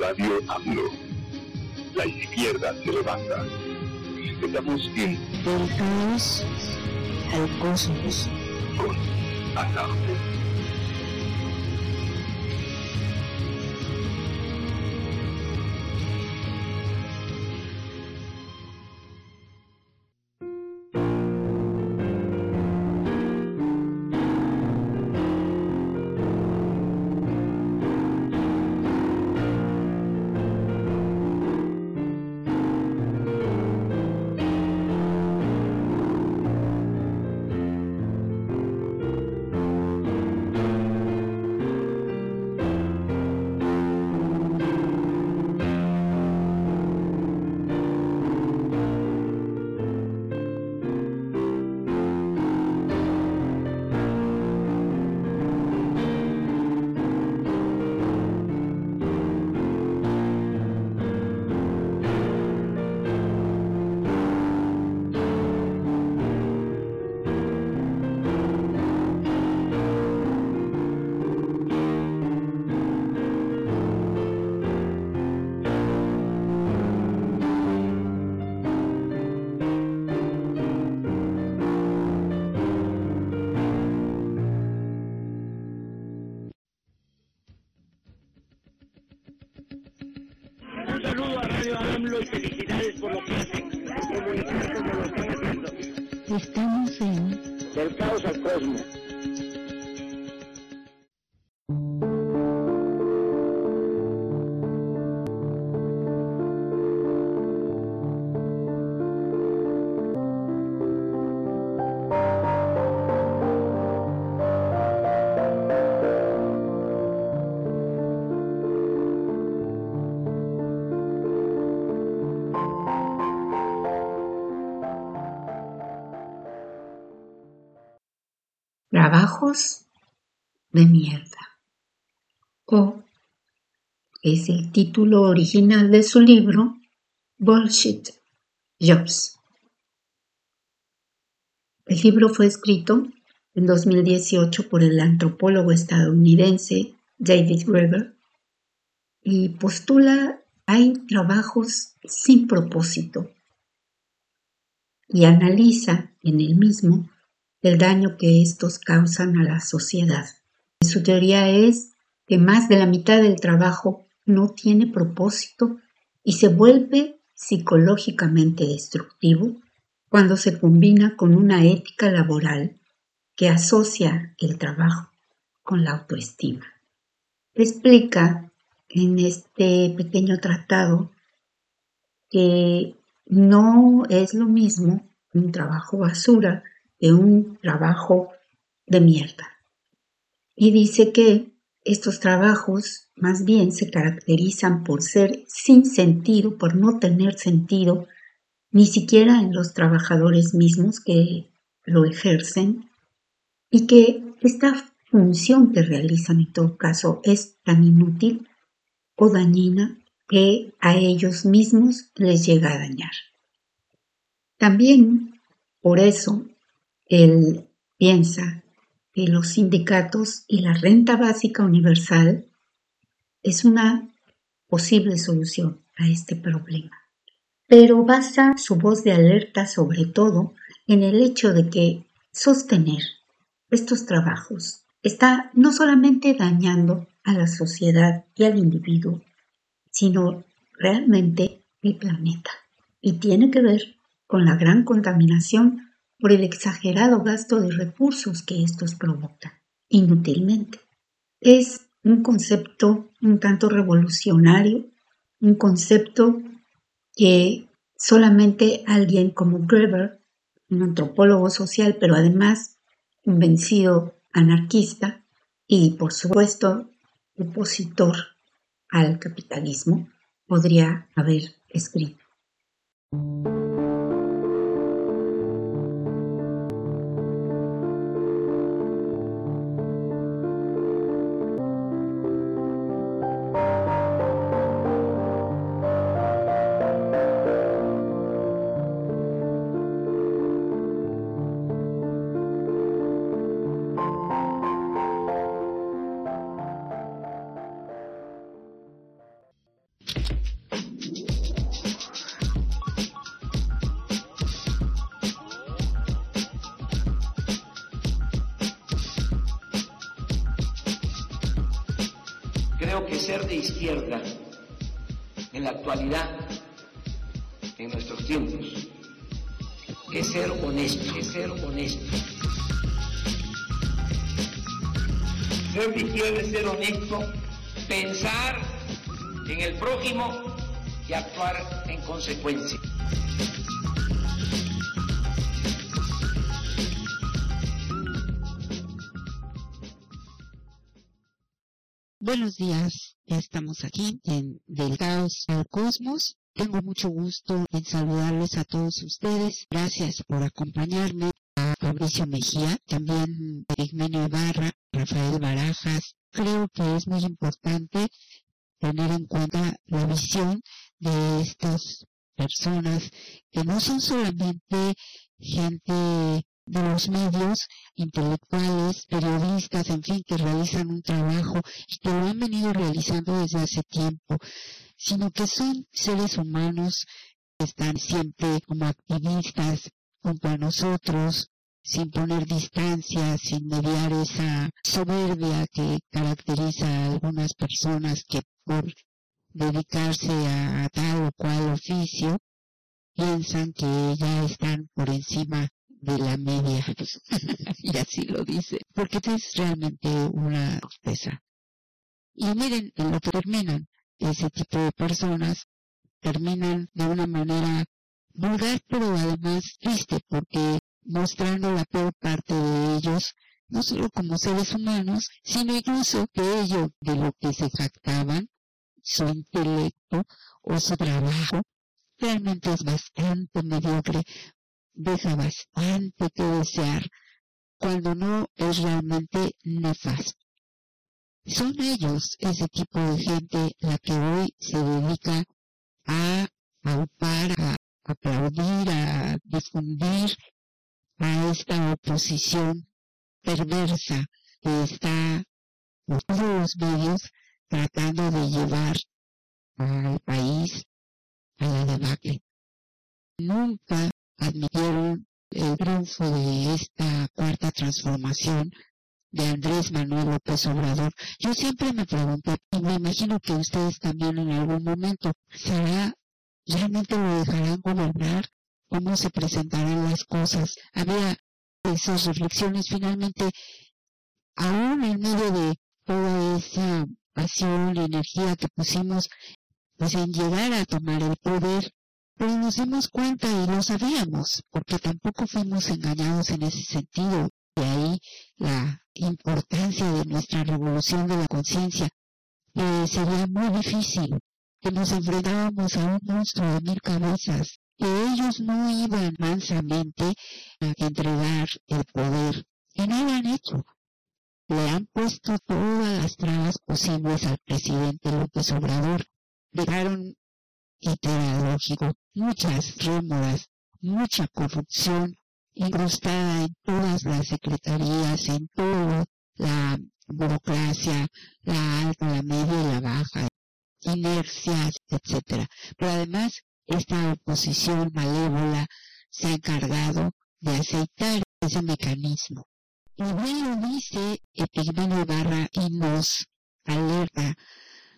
Radio AMLO. La izquierda se levanta. Estamos en Del caos al cosmos. con Alarde. Trabajos de mierda. O es el título original de su libro Bullshit Jobs. El libro fue escrito en 2018 por el antropólogo estadounidense David Graeber y postula hay trabajos sin propósito y analiza en el mismo el daño que estos causan a la sociedad. Su teoría es que más de la mitad del trabajo no tiene propósito y se vuelve psicológicamente destructivo cuando se combina con una ética laboral que asocia el trabajo con la autoestima. Explica en este pequeño tratado que no es lo mismo un trabajo basura que un trabajo de mierda. Y dice que estos trabajos más bien se caracterizan por ser sin sentido, por no tener sentido, ni siquiera en los trabajadores mismos que lo ejercen, y que esta función que realizan en todo caso es tan inútil o dañina que a ellos mismos les llega a dañar. También por eso él piensa que los sindicatos y la renta básica universal es una posible solución a este problema. Pero basa su voz de alerta sobre todo en el hecho de que sostener estos trabajos está no solamente dañando a la sociedad y al individuo, sino realmente el planeta. Y tiene que ver con la gran contaminación por el exagerado gasto de recursos que estos provocan inútilmente. Es un concepto un tanto revolucionario, un concepto que solamente alguien como Greber, un antropólogo social, pero además un vencido anarquista y por supuesto opositor al capitalismo, podría haber escrito. Gusto en saludarles a todos ustedes. Gracias por acompañarme. A Fabricio Mejía, también Igmenio Ibarra, Rafael Barajas. Creo que es muy importante tener en cuenta la visión de estas personas que no son solamente gente de los medios intelectuales, periodistas, en fin, que realizan un trabajo y que lo han venido realizando desde hace tiempo, sino que son seres humanos que están siempre como activistas junto a nosotros, sin poner distancia, sin mediar esa soberbia que caracteriza a algunas personas que por dedicarse a, tal o cual oficio piensan que ya están por encima de la media. y así lo dice. Porque es realmente una tristeza. Y miren, en lo que terminan ese tipo de personas, terminan de una manera vulgar, pero además triste, porque mostrando la peor parte de ellos, no solo como seres humanos, sino incluso que ellos de lo que se jactaban, su intelecto o su trabajo, realmente es bastante mediocre, deja bastante que desear cuando no es realmente nefasto. Son ellos, ese tipo de gente, la que hoy se dedica a aupar, a aplaudir, a difundir a esta oposición perversa que está por todos los medios tratando de llevar al país a la debacle. Nunca admitieron el triunfo de esta cuarta transformación de Andrés Manuel López Obrador. Yo siempre me pregunto, y me imagino que ustedes también en algún momento, ¿será realmente lo dejarán gobernar? ¿Cómo se presentarán las cosas? Había esas reflexiones finalmente, aún en medio de toda esa pasión y energía que pusimos pues en llegar a tomar el poder, pero nos dimos cuenta y lo sabíamos, porque tampoco fuimos engañados en ese sentido. De ahí la importancia de nuestra revolución de la conciencia, que sería muy difícil, que nos enfrentábamos a un monstruo de mil cabezas, que ellos no iban mansamente a entregar el poder, y no lo han hecho. Le han puesto todas las trabas posibles al presidente López Obrador. Dejaron lógico, muchas rémoras, mucha corrupción incrustada en todas las secretarías, en toda la burocracia, la alta, la media y la baja, inercias, etcétera. Pero además, esta oposición malévola se ha encargado de aceitar ese mecanismo. Y bien dice Epigmenio Barra y nos alerta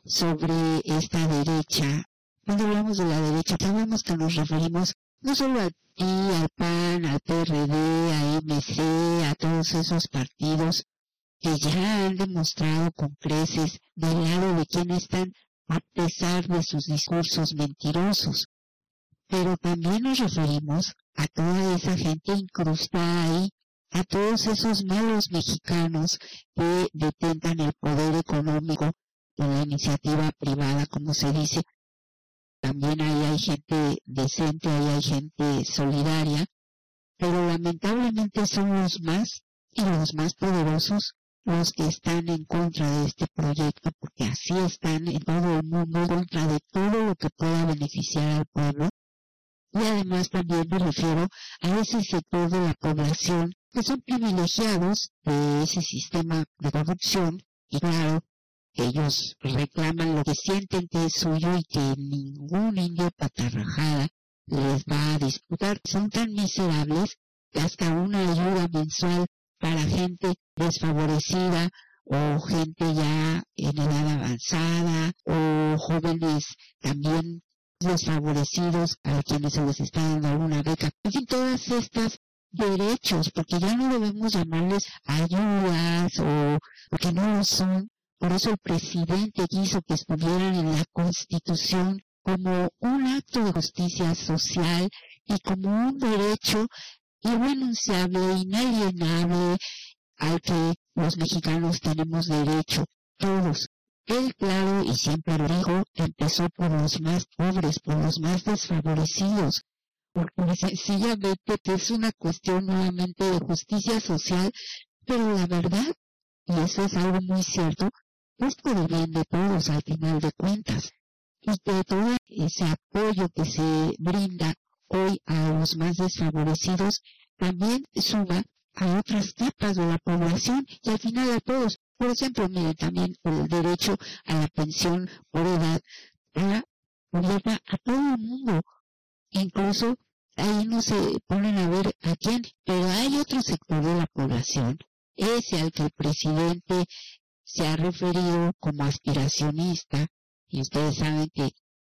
sobre esta derecha cuando hablamos de la derecha, sabemos que nos referimos no solo al PI, al PAN, al PRD, a MC, a todos esos partidos que ya han demostrado con creces del lado de quienes están a pesar de sus discursos mentirosos. Pero también nos referimos a toda esa gente incrustada ahí, a todos esos malos mexicanos que detentan el poder económico en la iniciativa privada, como se dice, también ahí hay gente decente, ahí hay gente solidaria, pero lamentablemente son los más y los más poderosos los que están en contra de este proyecto, porque así están en todo el mundo contra de todo lo que pueda beneficiar al pueblo. Y además también me refiero a ese sector de la población que son privilegiados de ese sistema de corrupción y claro, ellos reclaman lo que sienten que es suyo y que ningún indio patarrajada les va a disputar. Son tan miserables que hasta una ayuda mensual para gente desfavorecida o gente ya en edad avanzada o jóvenes también desfavorecidos a quienes se les está dando alguna beca. En fin, todas estas derechos, porque ya no debemos llamarles ayudas o porque no lo son. Por eso el presidente quiso que estuvieran en la Constitución como un acto de justicia social y como un derecho irrenunciable, inalienable, al que los mexicanos tenemos derecho, todos. Él, claro, y siempre lo dijo, empezó por los más pobres, por los más desfavorecidos, porque sencillamente es una cuestión nuevamente de justicia social, pero la verdad, y eso es algo muy cierto, es por el bien de todos al final de cuentas, y que todo ese apoyo que se brinda hoy a los más desfavorecidos también suma a otras capas de la población y al final a todos. Por ejemplo, mire también el derecho a la pensión por edad a, a todo el mundo. Incluso ahí no se ponen a ver a quién, pero hay otro sector de la población, ese al que el presidente se ha referido como aspiracionista, y ustedes saben que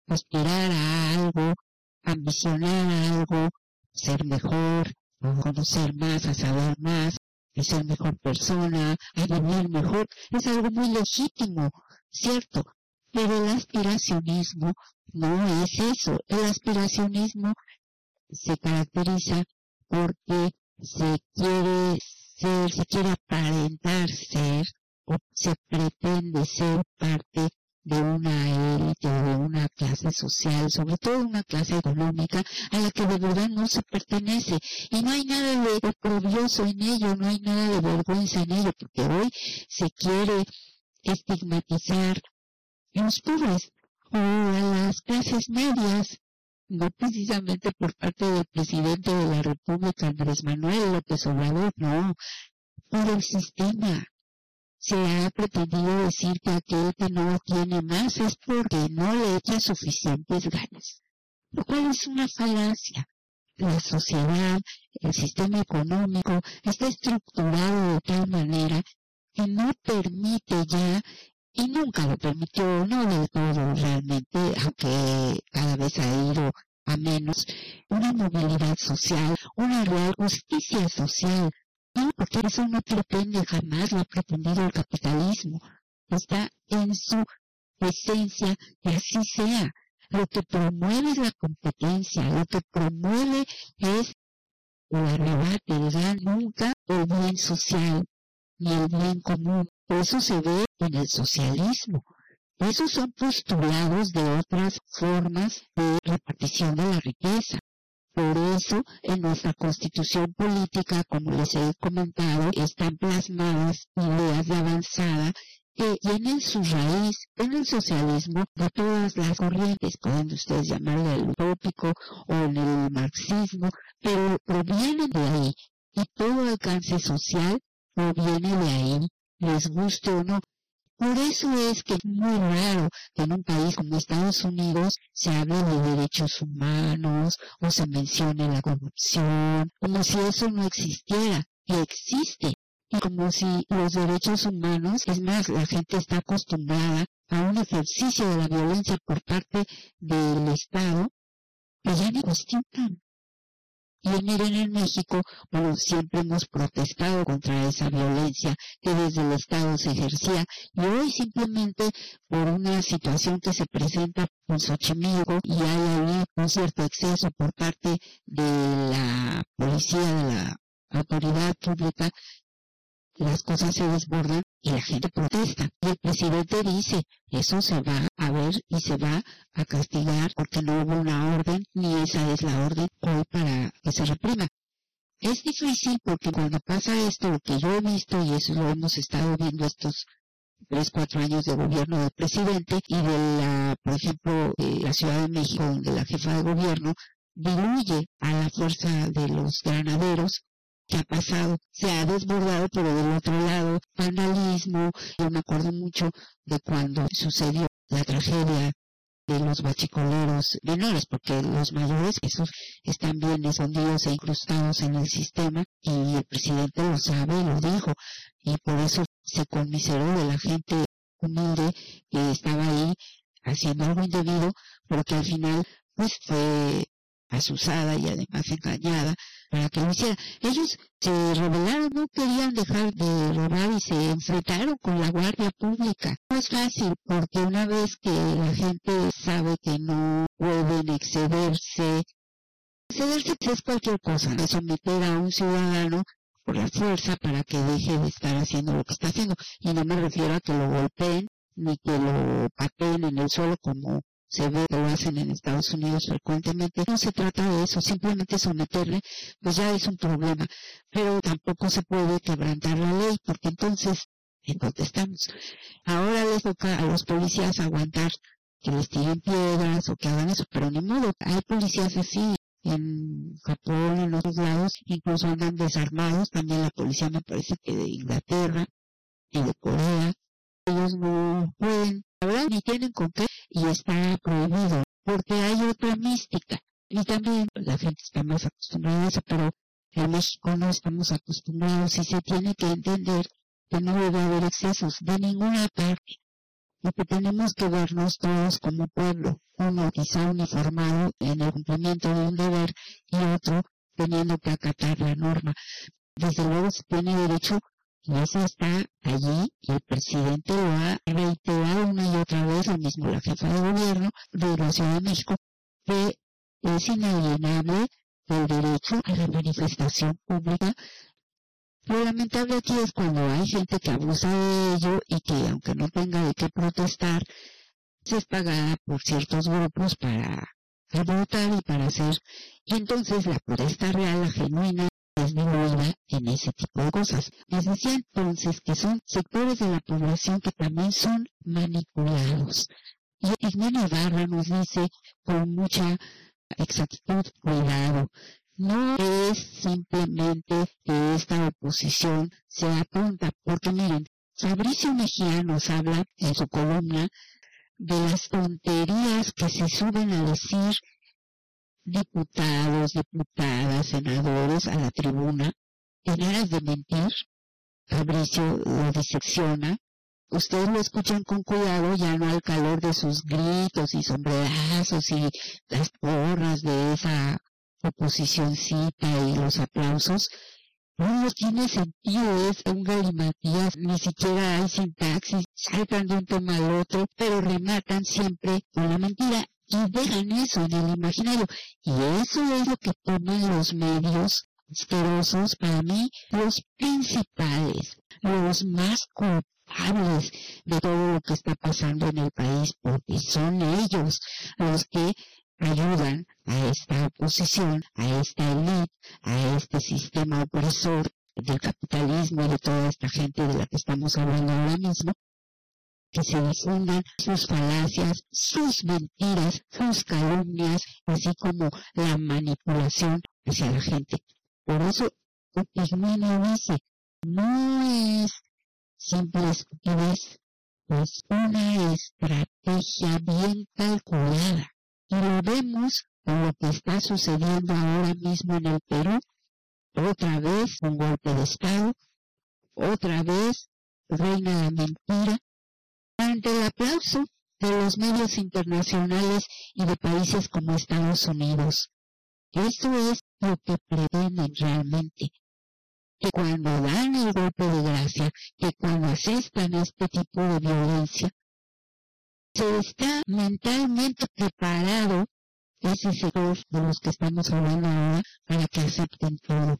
aspirar a algo, ambicionar a algo, ser mejor, a conocer más, a saber más, a ser mejor persona, a vivir mejor, es algo muy legítimo, ¿cierto? Pero el aspiracionismo no es eso. El aspiracionismo se caracteriza porque se quiere ser, se quiere aparentar ser o se pretende ser parte de una élite o de una clase social, sobre todo una clase económica, a la que de verdad no se pertenece. Y no hay nada de oprobioso en ello, no hay nada de vergüenza en ello, porque hoy se quiere estigmatizar a los pobres o a las clases medias, no precisamente por parte del presidente de la República, Andrés Manuel López Obrador, no, por el sistema, se ha pretendido decir que aquel que no tiene más es porque no le echa suficientes ganas, lo cual es una falacia. La sociedad, el sistema económico está estructurado de tal manera que no permite ya, y nunca lo permitió, no del todo realmente, aunque cada vez ha ido a menos, una movilidad social, una real justicia social, no, porque eso no pretende, jamás lo ha pretendido el capitalismo. Está en su esencia que así sea. Lo que promueve es la competencia, lo que promueve es el arrebate, el nunca el bien social ni el bien común. Eso se ve en el socialismo. Esos son postulados de otras formas de repartición de la riqueza. Por eso, en nuestra constitución política, como les he comentado, están plasmadas ideas de avanzada que tienen su raíz en el socialismo de todas las corrientes, pueden ustedes llamarle el utópico o en el marxismo, pero provienen de ahí y todo alcance social proviene de ahí, les guste o no. Por eso es que es muy raro que en un país como Estados Unidos se hable de derechos humanos o se mencione la corrupción, como si eso no existiera, y existe. Y como si los derechos humanos, es más, la gente está acostumbrada a un ejercicio de la violencia por parte del Estado, que ya ni cuestionan. Y miren en México, bueno, siempre hemos protestado contra esa violencia que desde el Estado se ejercía. Y hoy simplemente por una situación que se presenta en Xochimilco y hay ahí un cierto exceso por parte de la policía, de la autoridad pública, las cosas se desbordan y la gente protesta. Y el presidente dice, eso se va a ver y se va a castigar porque no hubo una orden, ni esa es la orden hoy para que se reprima. Es difícil porque cuando pasa esto, lo que yo he visto, y eso lo hemos estado viendo estos tres, cuatro años de gobierno del presidente y de la, por ejemplo, la Ciudad de México, donde la jefa de gobierno diluye a la fuerza de los granaderos que ha pasado, se ha desbordado, pero del otro lado, vandalismo. Yo me acuerdo mucho de cuando sucedió la tragedia de los bachicoleros menores, porque los mayores, esos están bien escondidos e incrustados en el sistema y el presidente lo sabe y lo dijo y por eso se conmiseró de la gente humilde que estaba ahí haciendo algo indebido, pero que al final pues fue asusada y además engañada para que lo hiciera. Ellos se rebelaron, no querían dejar de robar y se enfrentaron con la guardia pública. No es fácil porque una vez que la gente sabe que no pueden excederse, excederse es cualquier cosa, de someter a un ciudadano por la fuerza para que deje de estar haciendo lo que está haciendo. Y no me refiero a que lo golpeen ni que lo pateen en el suelo como se ve lo hacen en Estados Unidos frecuentemente. No se trata de eso, simplemente someterle, pues ya es un problema. Pero tampoco se puede quebrantar la ley, porque entonces, ¿en estamos? Ahora les toca a los policías aguantar que les tiren piedras o que hagan eso, pero ni modo, hay policías así, en Japón, en otros lados, incluso andan desarmados, también la policía me parece que de Inglaterra y de Corea, ellos no pueden hablar ni tienen con qué y está prohibido porque hay otra mística y también la gente está más acostumbrada a eso, pero en México no estamos acostumbrados y se tiene que entender que no debe haber excesos de ninguna parte y que tenemos que vernos todos como pueblo, uno quizá uniformado en el cumplimiento de un deber y otro teniendo que acatar la norma. Desde luego se tiene derecho y eso está allí y el presidente lo ha reiterado una y otra vez, lo mismo la jefa de gobierno de la Ciudad de México, que es inalienable el derecho a la manifestación pública. Lo lamentable aquí es cuando hay gente que abusa de ello y que aunque no tenga de qué protestar, se es pagada por ciertos grupos para votar y para hacer, y entonces la protesta real, la genuina, en ese tipo de cosas. Les decía entonces que son sectores de la población que también son manipulados. Y Ismael Ibarra nos dice con mucha exactitud, cuidado, no es simplemente que esta oposición sea tonta, porque miren, Fabricio Mejía nos habla en su columna de las tonterías que se suben a decir diputados, diputadas, senadores a la tribuna en aras de mentir. Fabricio lo disecciona. Ustedes lo escuchan con cuidado, ya no al calor de sus gritos y sombrerazos y las porras de esa oposicióncita y los aplausos. No tiene sentido, es un galimatías, ni siquiera hay sintaxis, saltan de un tema al otro, pero rematan siempre con la mentira y dejan eso en el imaginario. Y eso es lo que toman los medios asquerosos, para mí, los principales, los más culpables de todo lo que está pasando en el país, porque son ellos los que ayudan a esta oposición, a esta élite, a este sistema opresor del capitalismo y de toda esta gente de la que estamos hablando ahora mismo, que se difundan sus falacias, sus mentiras, sus calumnias, así como la manipulación hacia la gente. Por eso, Ismenio dice, no es simple estupidez, es una estrategia bien calculada. Y lo vemos con lo que está sucediendo ahora mismo en el Perú, otra vez un golpe de Estado, otra vez reina la mentira, ante el aplauso de los medios internacionales y de países como Estados Unidos. Eso es lo que pretenden realmente. Que cuando dan el golpe de gracia, que cuando asestan este tipo de violencia, se está mentalmente preparado ese sector de los que estamos hablando ahora para que acepten todo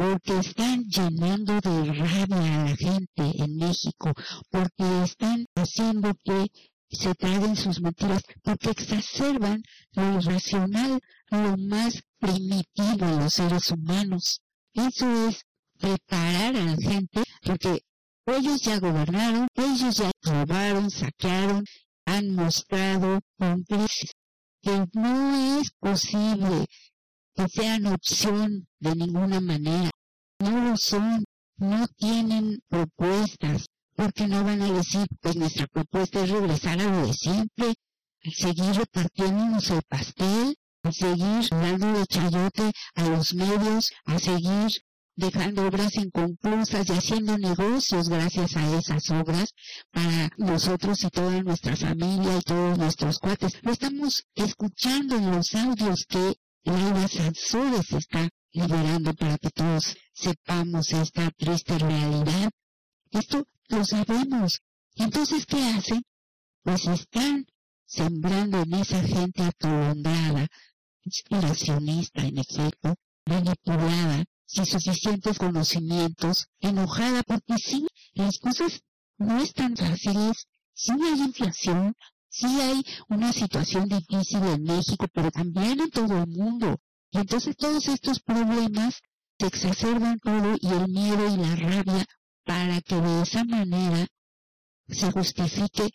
porque están llenando de rabia a la gente en México, porque están haciendo que se traguen sus mentiras, porque exacerban lo irracional, lo más primitivo en los seres humanos. Eso es preparar a la gente, porque ellos ya gobernaron, ellos ya robaron, saquearon, han mostrado cómplices, que no es posible que sean opción de ninguna manera. No lo son, no tienen propuestas, porque no van a decir, pues nuestra propuesta es regresar a lo de siempre, seguir repartiéndonos el pastel, a seguir dando de chayote a los medios, a seguir dejando obras inconclusas y haciendo negocios gracias a esas obras para nosotros y toda nuestra familia y todos nuestros cuates. Lo estamos escuchando en los audios que Laura Sansores está liberando para que todos sepamos esta triste realidad. Esto lo sabemos. Entonces, ¿qué hacen? Pues están sembrando en esa gente atolondrada, inspiracionista en efecto, manipulada, sin suficientes conocimientos, enojada porque sí, las cosas no están fáciles, sí hay inflación, sí hay una situación difícil en México, pero también en todo el mundo. Y entonces todos estos problemas se exacerban todo y el miedo y la rabia para que de esa manera se justifique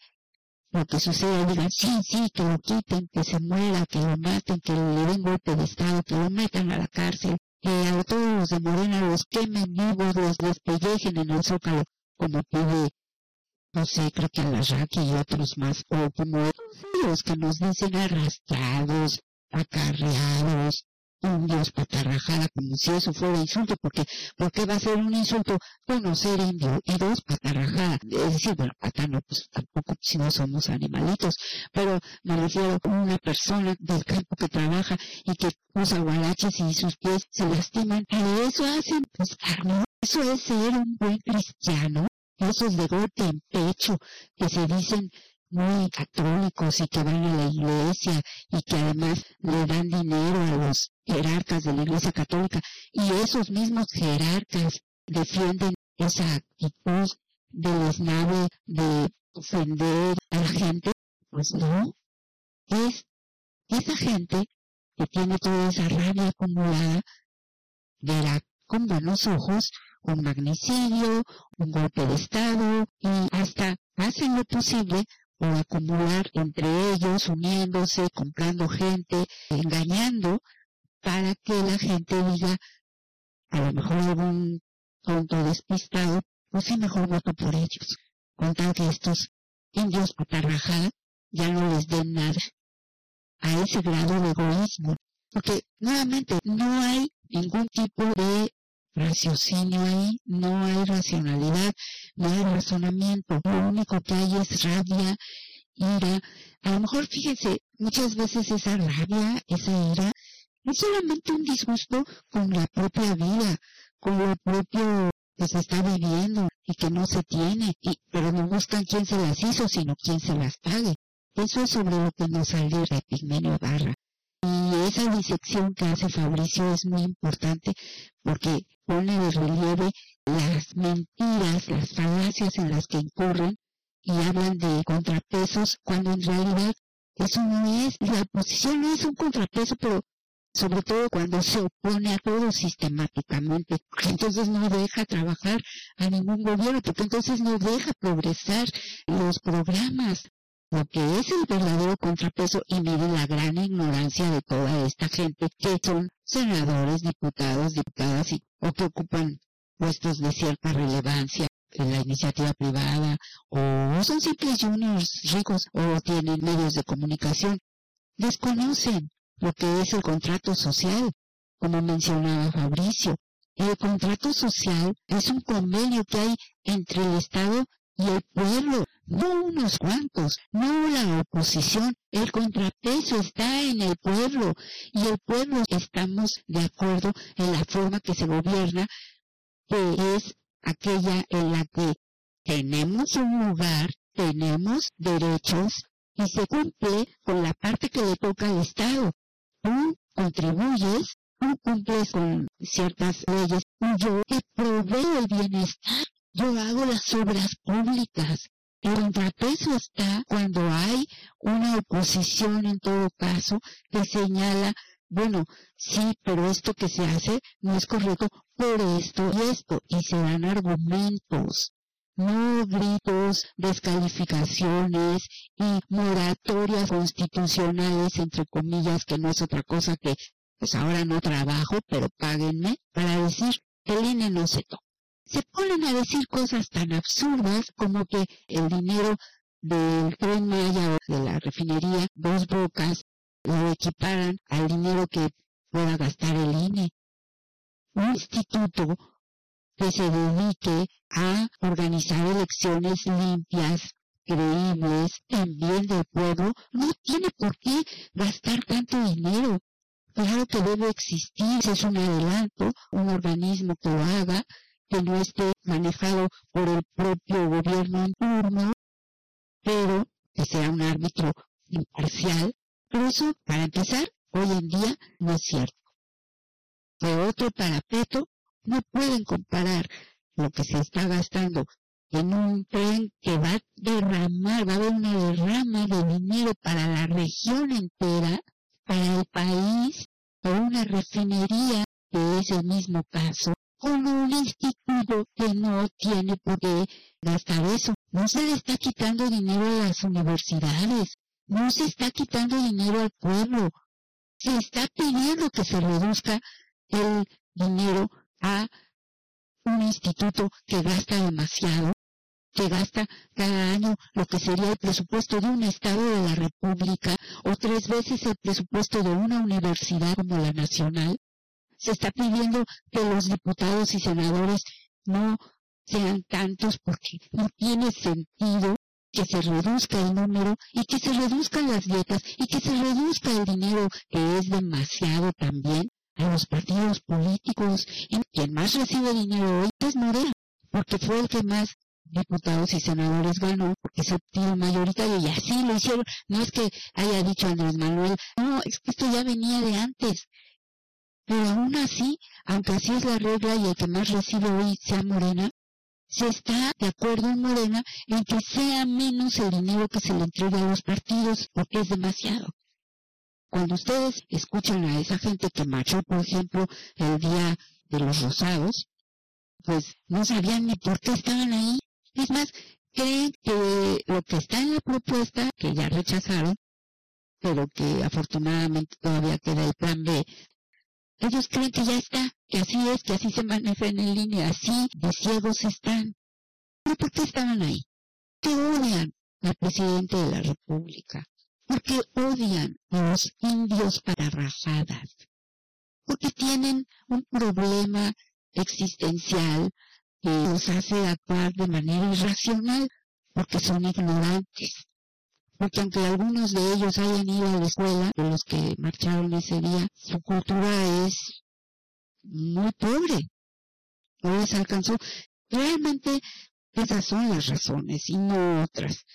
lo que sucede, digan, sí, sí, que lo quiten, que se muera, que lo maten, que le den golpe de Estado, que lo metan a la cárcel, que a todos los de Morena los quemen vivos, los despellejen en el zócalo, como pide, no sé, creo que a la Raki y otros más, o como los que nos dicen arrastrados, acarreados, indios patarrajada, como si eso fuera insulto, porque porque va a ser un insulto conocer indio y dos patarrajada, es decir, bueno, patano, pues tampoco si no somos animalitos, pero me refiero una persona del campo que trabaja y que usa guaraches y sus pies se lastiman, y eso hacen, pues, ¿no? Eso es ser un buen cristiano, esos de golpe en pecho que se dicen muy católicos y que van a la iglesia y que además le dan dinero a los jerarcas de la iglesia católica. Y esos mismos jerarcas defienden esa actitud de esnave de ofender a la gente, pues no, es esa gente que tiene toda esa rabia acumulada verá con buenos ojos un magnicidio, un golpe de Estado y hasta hacen lo posible o acumular entre ellos, uniéndose, comprando gente, engañando, para que la gente diga, a lo mejor algún tonto despistado, pues sí, mejor voto por ellos. Con tal que estos indios patarrajá ya no les den nada a ese grado de egoísmo. Porque, nuevamente, no hay ningún tipo de raciocinio ahí, no hay racionalidad, no hay razonamiento, lo único que hay es rabia, ira. A lo mejor, fíjense, muchas veces esa rabia, esa ira, es solamente un disgusto con la propia vida, con lo propio que se está viviendo y que no se tiene, y, pero no buscan quién se las hizo, sino quién se las pague. Eso es sobre lo que nos sale de Pigmenio Barra. Esa disección que hace Fabricio es muy importante porque pone de relieve las mentiras, las falacias en las que incurren y hablan de contrapesos cuando en realidad eso no es, la oposición no es un contrapeso, pero sobre todo cuando se opone a todo sistemáticamente, entonces no deja trabajar a ningún gobierno, porque entonces no deja progresar los programas lo que es el verdadero contrapeso y mire la gran ignorancia de toda esta gente que son senadores, diputados, diputadas y, o que ocupan puestos de cierta relevancia en la iniciativa privada o son simples juniors ricos o tienen medios de comunicación. Desconocen lo que es el contrato social, como mencionaba Fabricio. El contrato social es un convenio que hay entre el Estado y el pueblo, no unos cuantos, no la oposición, el contrapeso está en el pueblo y el pueblo estamos de acuerdo en la forma que se gobierna, que es aquella en la que tenemos un lugar, tenemos derechos y se cumple con la parte que le toca al Estado. Tú contribuyes, tú cumples con ciertas leyes, yo te proveo el bienestar yo hago las obras públicas. El contrapeso está cuando hay una oposición en todo caso que señala, bueno, sí, pero esto que se hace no es correcto por esto y esto, y se dan argumentos, no gritos, descalificaciones y moratorias constitucionales, entre comillas, que no es otra cosa que, pues ahora no trabajo, pero páguenme, para decir, el INE no se toca se ponen a decir cosas tan absurdas como que el dinero del tren Maya o de la refinería Dos Bocas lo equiparan al dinero que pueda gastar el INE. Un instituto que se dedique a organizar elecciones limpias, creíbles, en bien del pueblo, no tiene por qué gastar tanto dinero. Claro que debe existir, es un adelanto, un organismo que lo haga, que no esté manejado por el propio gobierno en turno, pero que sea un árbitro imparcial. Pero eso, para empezar, hoy en día no es cierto. De otro parapeto, no pueden comparar lo que se está gastando en un tren que va a derramar, va a haber una derrama de dinero para la región entera, para el país, o una refinería, que es el mismo caso, con un instituto que no tiene por qué gastar eso. No se le está quitando dinero a las universidades, no se está quitando dinero al pueblo, se está pidiendo que se reduzca el dinero a un instituto que gasta demasiado, que gasta cada año lo que sería el presupuesto de un Estado de la República o tres veces el presupuesto de una universidad como la nacional. Se está pidiendo que los diputados y senadores no sean tantos porque no tiene sentido que se reduzca el número y que se reduzcan las dietas y que se reduzca el dinero que es demasiado también a los partidos políticos. Y quien más recibe dinero hoy es Morena, porque fue el que más diputados y senadores ganó, porque es el mayoritario, y así lo hicieron. No es que haya dicho Andrés Manuel, no, es que esto ya venía de antes. Pero aún así, aunque así es la regla y el que más recibe hoy sea Morena, se está de acuerdo en Morena en que sea menos el dinero que se le entrega a los partidos, porque es demasiado. Cuando ustedes escuchan a esa gente que marchó, por ejemplo, el día de los rosados, pues no sabían ni por qué estaban ahí. Es más, creen que lo que está en la propuesta, que ya rechazaron, pero que afortunadamente todavía queda el plan B, ellos creen que ya está, que así es, que así se manejan en línea, así de ciegos están. ¿Pero por qué estaban ahí? Que odian al presidente de la República, porque odian a los indios para rajadas, porque tienen un problema existencial que los hace actuar de manera irracional, porque son ignorantes. Porque aunque algunos de ellos hayan ido a la escuela, los que marcharon ese día, su cultura es muy pobre. No les alcanzó. Realmente esas son las razones y no otras.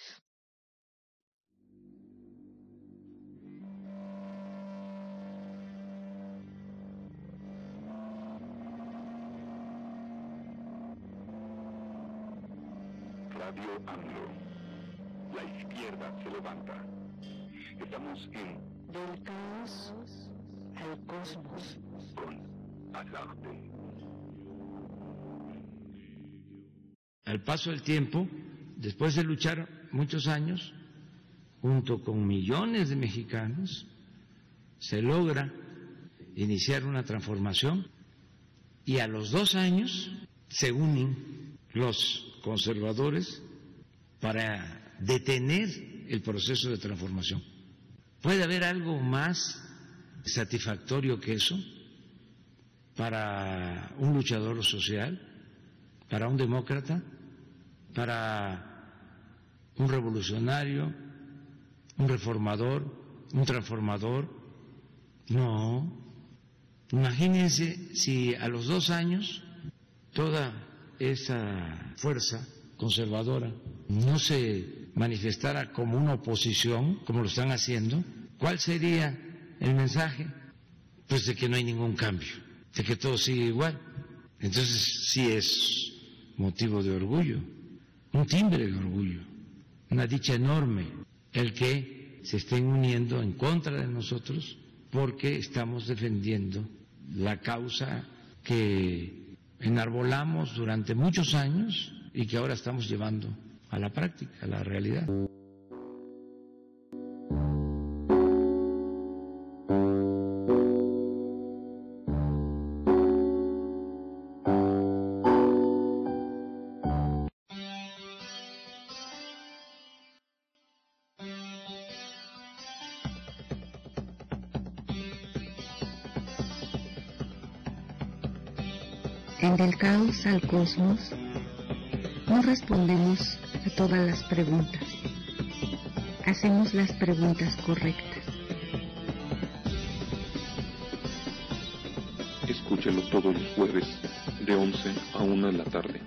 Radio. La izquierda se levanta. Estamos en Del caos al cosmos. con Alarte. Al paso del tiempo, después de luchar muchos años, junto con millones de mexicanos, se logra iniciar una transformación y a los dos años se unen los conservadores para detener el proceso de transformación. ¿Puede haber algo más satisfactorio que eso para un luchador social, para un demócrata, para un revolucionario, un reformador, un transformador? No. Imagínense si a los dos años toda esa fuerza conservadora no se manifestara como una oposición, como lo están haciendo, ¿cuál sería el mensaje? Pues de que no hay ningún cambio, de que todo sigue igual. Entonces sí es motivo de orgullo, un timbre de orgullo, una dicha enorme el que se estén uniendo en contra de nosotros porque estamos defendiendo la causa que enarbolamos durante muchos años y que ahora estamos llevando a la práctica, a la realidad. En del caos al cosmos, no respondemos a todas las preguntas. Hacemos las preguntas correctas. Escúchelo todos los jueves de 11 a 1 de la tarde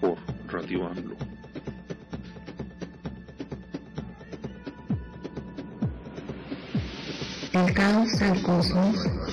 por Radio AMLO. Del caos al cosmos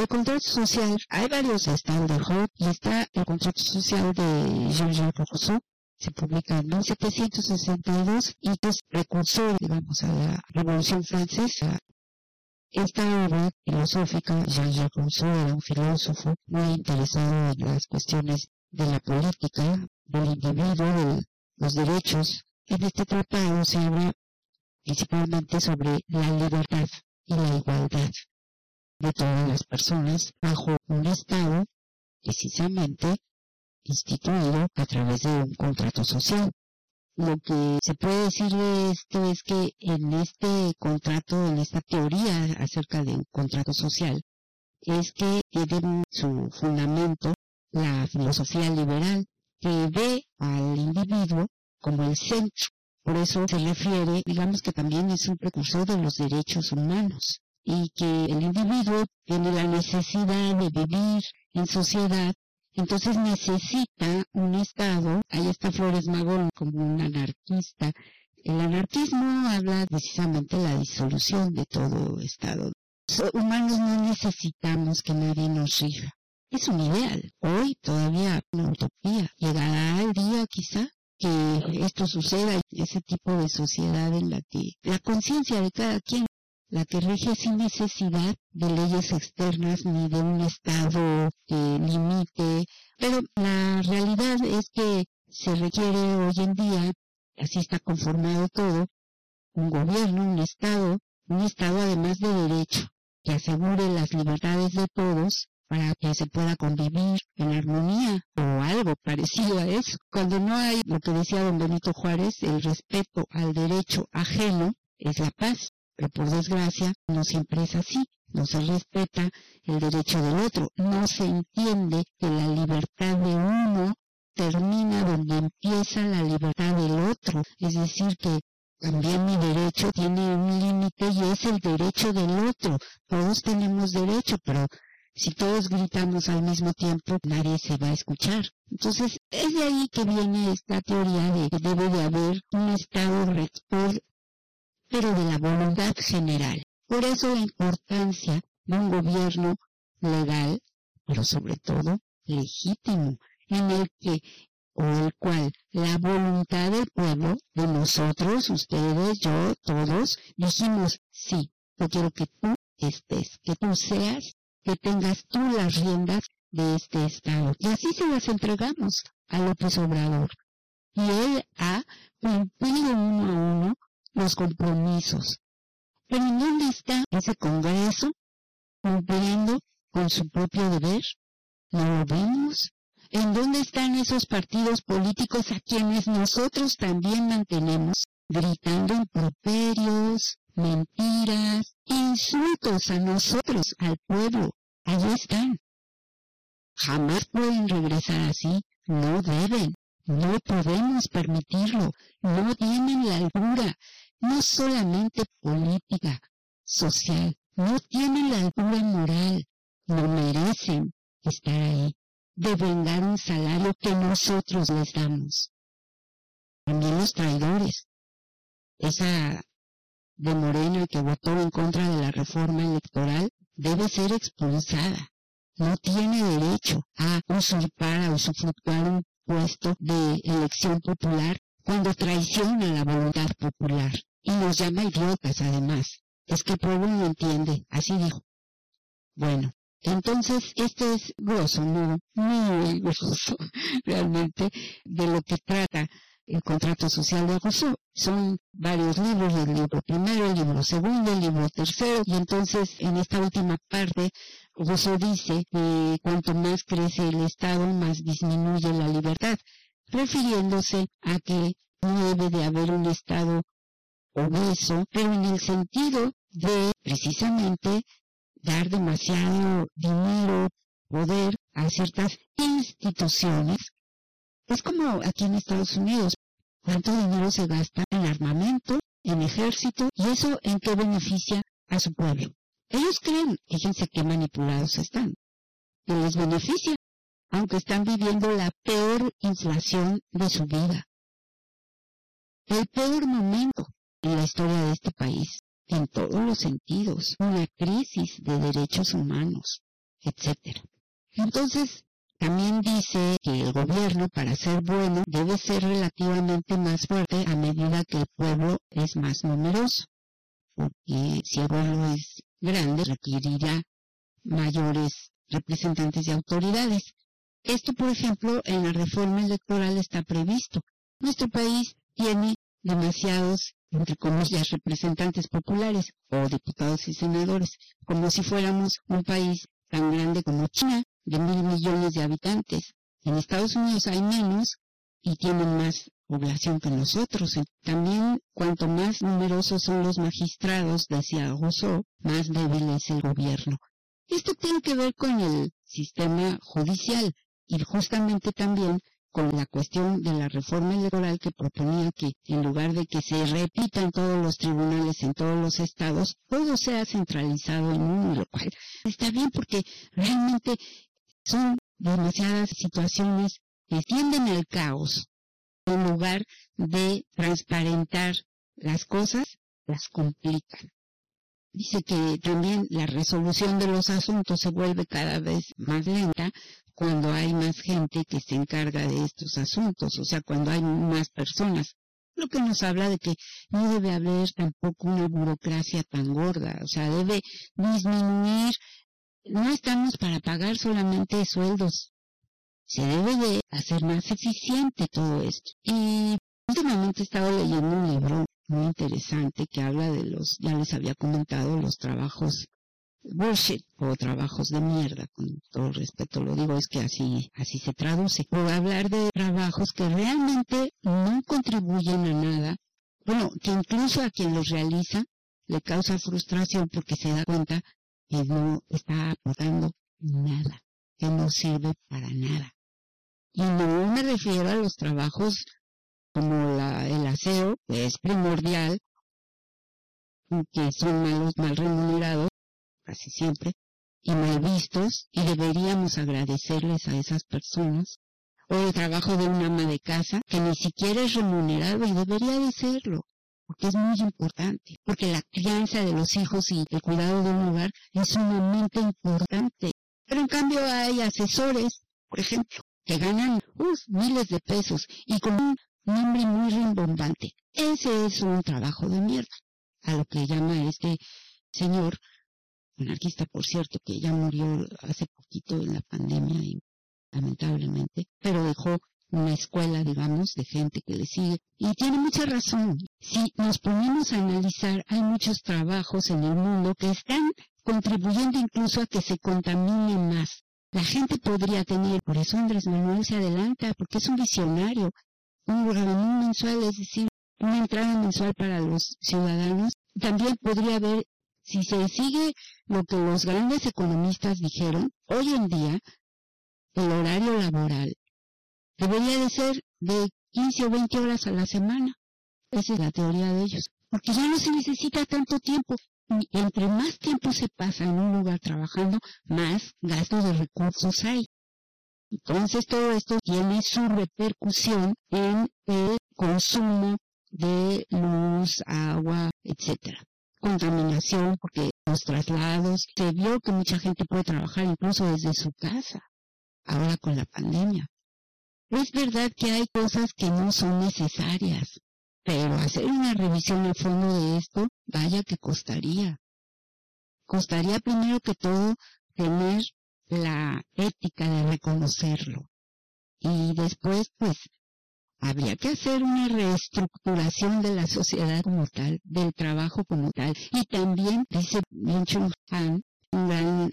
El contrato social, hay varios, está y está el contrato social de Jean-Jacques Rousseau, se publica en 1762 y es precursor, digamos, a la Revolución Francesa. Esta obra filosófica, Jean-Jacques Rousseau era un filósofo muy interesado en las cuestiones de la política, del individuo, de los derechos. En este tratado se habla principalmente sobre la libertad y la igualdad de todas las personas bajo un Estado precisamente instituido a través de un contrato social. Lo que se puede decir de esto es que en este contrato, en esta teoría acerca de un contrato social, es que tiene su fundamento la filosofía liberal que ve al individuo como el centro. Por eso se refiere, digamos que también es un precursor de los derechos humanos y que el individuo tiene la necesidad de vivir en sociedad, entonces necesita un Estado, ahí está Flores Magón como un anarquista. El anarquismo habla precisamente de la disolución de todo Estado. Humanos no necesitamos que nadie nos rija. Es un ideal. Hoy todavía una utopía. Llegará el día quizá que esto suceda, ese tipo de sociedad en la que la conciencia de cada quien la que rige sin necesidad de leyes externas ni de un Estado que limite, pero la realidad es que se requiere hoy en día, así está conformado todo, un gobierno, un Estado, un Estado además de derecho, que asegure las libertades de todos para que se pueda convivir en armonía o algo parecido a eso. Cuando no hay lo que decía don Benito Juárez, el respeto al derecho ajeno es la paz pero por desgracia no siempre es así. No se respeta el derecho del otro. No se entiende que la libertad de uno termina donde empieza la libertad del otro. Es decir, que también mi derecho tiene un límite y es el derecho del otro. Todos tenemos derecho, pero si todos gritamos al mismo tiempo, nadie se va a escuchar. Entonces, es de ahí que viene esta teoría de que debe de haber un Estado rector pero de la voluntad general. Por eso la importancia de un gobierno legal, pero sobre todo legítimo, en el que o el cual la voluntad del pueblo, de nosotros, ustedes, yo, todos, dijimos, sí, yo quiero que tú estés, que tú seas, que tengas tú las riendas de este Estado. Y así se las entregamos a López Obrador. Y él ha cumplido uno a uno los compromisos. Pero ¿en dónde está ese Congreso cumpliendo con su propio deber? ¿No lo vemos? ¿En dónde están esos partidos políticos a quienes nosotros también mantenemos gritando improperios, mentiras, insultos a nosotros, al pueblo? Allí están. Jamás pueden regresar así, no deben. No podemos permitirlo. No tienen la altura, no solamente política, social, no tienen la altura moral. no merecen estar ahí, de vengar un salario que nosotros les damos. También los traidores. Esa de Moreno que votó en contra de la reforma electoral debe ser expulsada. No tiene derecho a usurpar, a usufructuar un de elección popular cuando traiciona la voluntad popular y nos llama idiotas además. Es que el pueblo no entiende, así dijo. Bueno, entonces este es grosso, no muy grosso realmente de lo que trata el contrato social de Rousseau. Son varios libros, el libro primero, el libro segundo, el libro tercero, y entonces en esta última parte Rousseau dice que cuanto más crece el Estado, más disminuye la libertad, refiriéndose a que no debe de haber un Estado obeso, pero en el sentido de precisamente dar demasiado dinero, poder a ciertas instituciones. Es como aquí en Estados Unidos, cuánto dinero se gasta en armamento, en ejército, y eso en qué beneficia a su pueblo. Ellos creen, fíjense qué manipulados están, que les beneficia, aunque están viviendo la peor inflación de su vida. El peor momento en la historia de este país, en todos los sentidos, una crisis de derechos humanos, etc. Entonces, también dice que el gobierno, para ser bueno, debe ser relativamente más fuerte a medida que el pueblo es más numeroso, porque si el pueblo es grande, requerirá mayores representantes y autoridades. Esto, por ejemplo, en la reforma electoral está previsto. Nuestro país tiene demasiados, entre comillas, representantes populares o diputados y senadores, como si fuéramos un país tan grande como China, de mil millones de habitantes. En Estados Unidos hay menos y tienen más población que nosotros. También, cuanto más numerosos son los magistrados, decía Rousseau, más débil es el gobierno. Esto tiene que ver con el sistema judicial y justamente también con la cuestión de la reforma electoral que proponía que en lugar de que se repitan todos los tribunales en todos los estados, todo sea centralizado en uno, lo cual está bien porque realmente son demasiadas situaciones que tienden al caos. En lugar de transparentar las cosas, las complican. Dice que también la resolución de los asuntos se vuelve cada vez más lenta cuando hay más gente que se encarga de estos asuntos, o sea, cuando hay más personas. Lo que nos habla de que no debe haber tampoco una burocracia tan gorda, o sea, debe disminuir. No estamos para pagar solamente sueldos. Se debe de hacer más eficiente todo esto. Y últimamente he estado leyendo un libro muy interesante que habla de los, ya les había comentado, los trabajos bullshit o trabajos de mierda, con todo respeto lo digo, es que así, así se traduce. O hablar de trabajos que realmente no contribuyen a nada, bueno, que incluso a quien los realiza le causa frustración porque se da cuenta que no está aportando nada, que no sirve para nada. Y no me refiero a los trabajos como la, el aseo, que es primordial, que son malos, mal remunerados, casi siempre, y mal vistos, y deberíamos agradecerles a esas personas, o el trabajo de una ama de casa, que ni siquiera es remunerado y debería de serlo, porque es muy importante, porque la crianza de los hijos y el cuidado de un hogar es sumamente importante. Pero en cambio hay asesores, por ejemplo, que ganan miles de pesos y con un nombre muy rimbombante. Ese es un trabajo de mierda, a lo que llama este señor anarquista, por cierto, que ya murió hace poquito en la pandemia y lamentablemente, pero dejó una escuela, digamos, de gente que le sigue. Y tiene mucha razón. Si nos ponemos a analizar, hay muchos trabajos en el mundo que están contribuyendo incluso a que se contamine más. La gente podría tener, por eso Andrés Manuel se adelanta, porque es un visionario, un gobierno mensual, es decir, una entrada mensual para los ciudadanos. También podría haber si se sigue lo que los grandes economistas dijeron, hoy en día el horario laboral debería de ser de 15 o 20 horas a la semana. Esa es la teoría de ellos. Porque ya no se necesita tanto tiempo. Y entre más tiempo se pasa en un lugar trabajando, más gasto de recursos hay. Entonces todo esto tiene su repercusión en el consumo de luz, agua, etcétera. Contaminación, porque los traslados, se vio que mucha gente puede trabajar incluso desde su casa, ahora con la pandemia. Es verdad que hay cosas que no son necesarias, pero hacer una revisión a fondo de esto, vaya que costaría. Costaría primero que todo tener la ética de reconocerlo. Y después, pues, habría que hacer una reestructuración de la sociedad como tal, del trabajo como tal. Y también, dice Min Han, un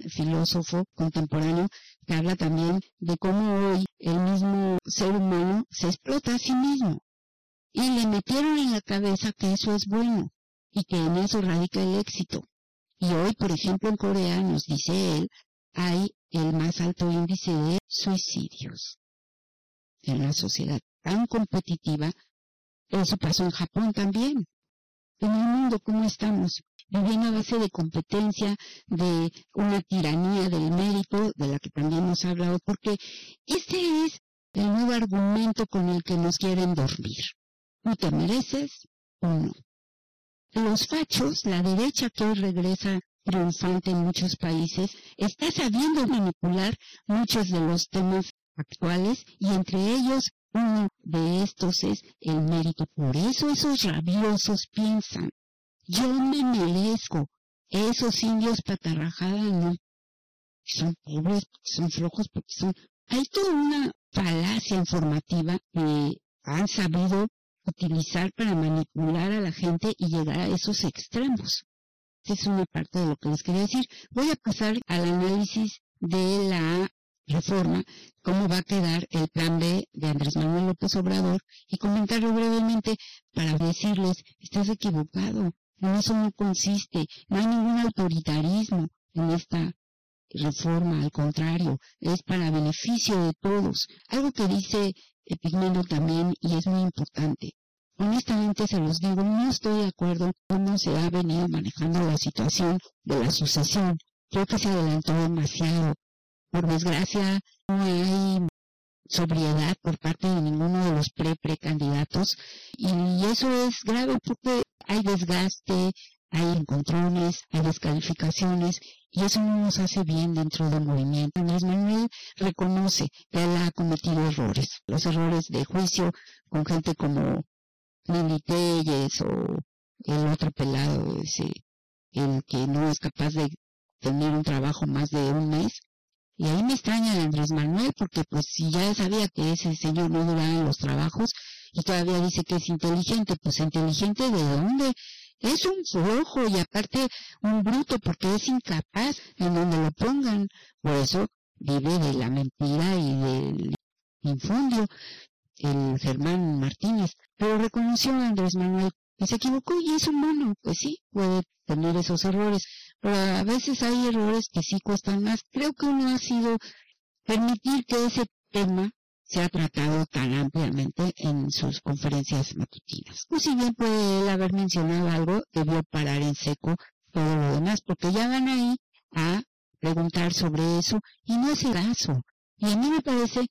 filósofo contemporáneo, que habla también de cómo hoy el mismo ser humano se explota a sí mismo. Y le metieron en la cabeza que eso es bueno y que en eso radica el éxito. Y hoy, por ejemplo, en Corea, nos dice él, hay el más alto índice de suicidios en la sociedad tan competitiva. Eso pasó en Japón también. En el mundo, ¿cómo estamos? Viviendo a base de competencia, de una tiranía del mérito, de la que también ha hablado, porque ese es el nuevo argumento con el que nos quieren dormir. ¿No te mereces o no? Los fachos, la derecha que hoy regresa triunfante en muchos países, está sabiendo manipular muchos de los temas actuales y entre ellos uno de estos es el mérito. Por eso esos rabiosos piensan, yo me merezco. Esos indios patarrajadas no son pobres, son flojos, porque son... Hay toda una falacia informativa que han sabido utilizar para manipular a la gente y llegar a esos extremos es una parte de lo que les quería decir. Voy a pasar al análisis de la reforma, cómo va a quedar el plan B de Andrés Manuel López Obrador y comentarlo brevemente para decirles, estás equivocado, en eso no consiste, no hay ningún autoritarismo en esta reforma, al contrario, es para beneficio de todos. Algo que dice Epigmenio también y es muy importante. Honestamente se los digo, no estoy de acuerdo con cómo se ha venido manejando la situación de la sucesión. Creo que se adelantó demasiado. Por desgracia, no hay sobriedad por parte de ninguno de los pre-precandidatos y eso es grave porque hay desgaste, hay encontrones, hay descalificaciones y eso no nos hace bien dentro del movimiento. Andrés Manuel reconoce que él ha cometido errores, los errores de juicio con gente como Lili Telles o el otro pelado, ese, el que no es capaz de tener un trabajo más de un mes. Y ahí me extraña Andrés Manuel, porque pues si ya sabía que ese señor no duraba los trabajos y todavía dice que es inteligente, pues inteligente de dónde? Es un flojo y aparte un bruto porque es incapaz en donde lo pongan. Por eso vive de la mentira y del infundio el Germán Martínez, pero reconoció a Andrés Manuel que se equivocó y es humano, pues sí, puede tener esos errores, pero a veces hay errores que sí cuestan más. Creo que uno ha sido permitir que ese tema sea tratado tan ampliamente en sus conferencias matutinas. Pues si bien puede él haber mencionado algo, debió parar en seco todo lo demás, porque ya van ahí a preguntar sobre eso y no es el caso. Y a mí me parece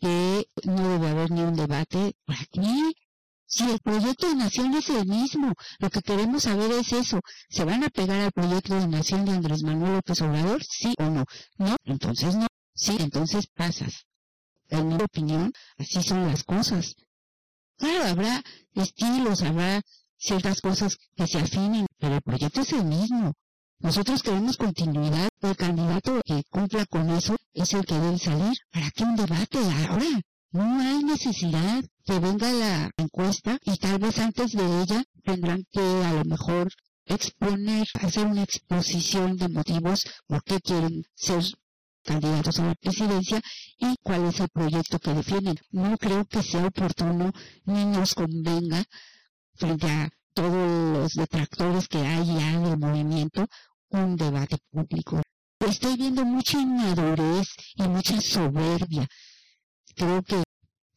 que no debe haber ni un debate. ¿Para qué? Si el proyecto de nación es el mismo, lo que queremos saber es eso. ¿Se van a pegar al proyecto de nación de Andrés Manuel López Obrador? ¿Sí o no? No, entonces no. Sí, entonces pasas. En mi opinión, así son las cosas. Claro, habrá estilos, habrá ciertas cosas que se afinen, pero el proyecto es el mismo. Nosotros queremos continuidad. El candidato que cumpla con eso es el que debe salir. ¿Para qué un debate ahora? No hay necesidad que venga la encuesta y tal vez antes de ella tendrán que a lo mejor exponer, hacer una exposición de motivos por qué quieren ser candidatos a la presidencia y cuál es el proyecto que defienden. No creo que sea oportuno ni nos convenga frente a todos los detractores que hay ya en el movimiento un debate público. Estoy viendo mucha inmadurez y mucha soberbia. Creo que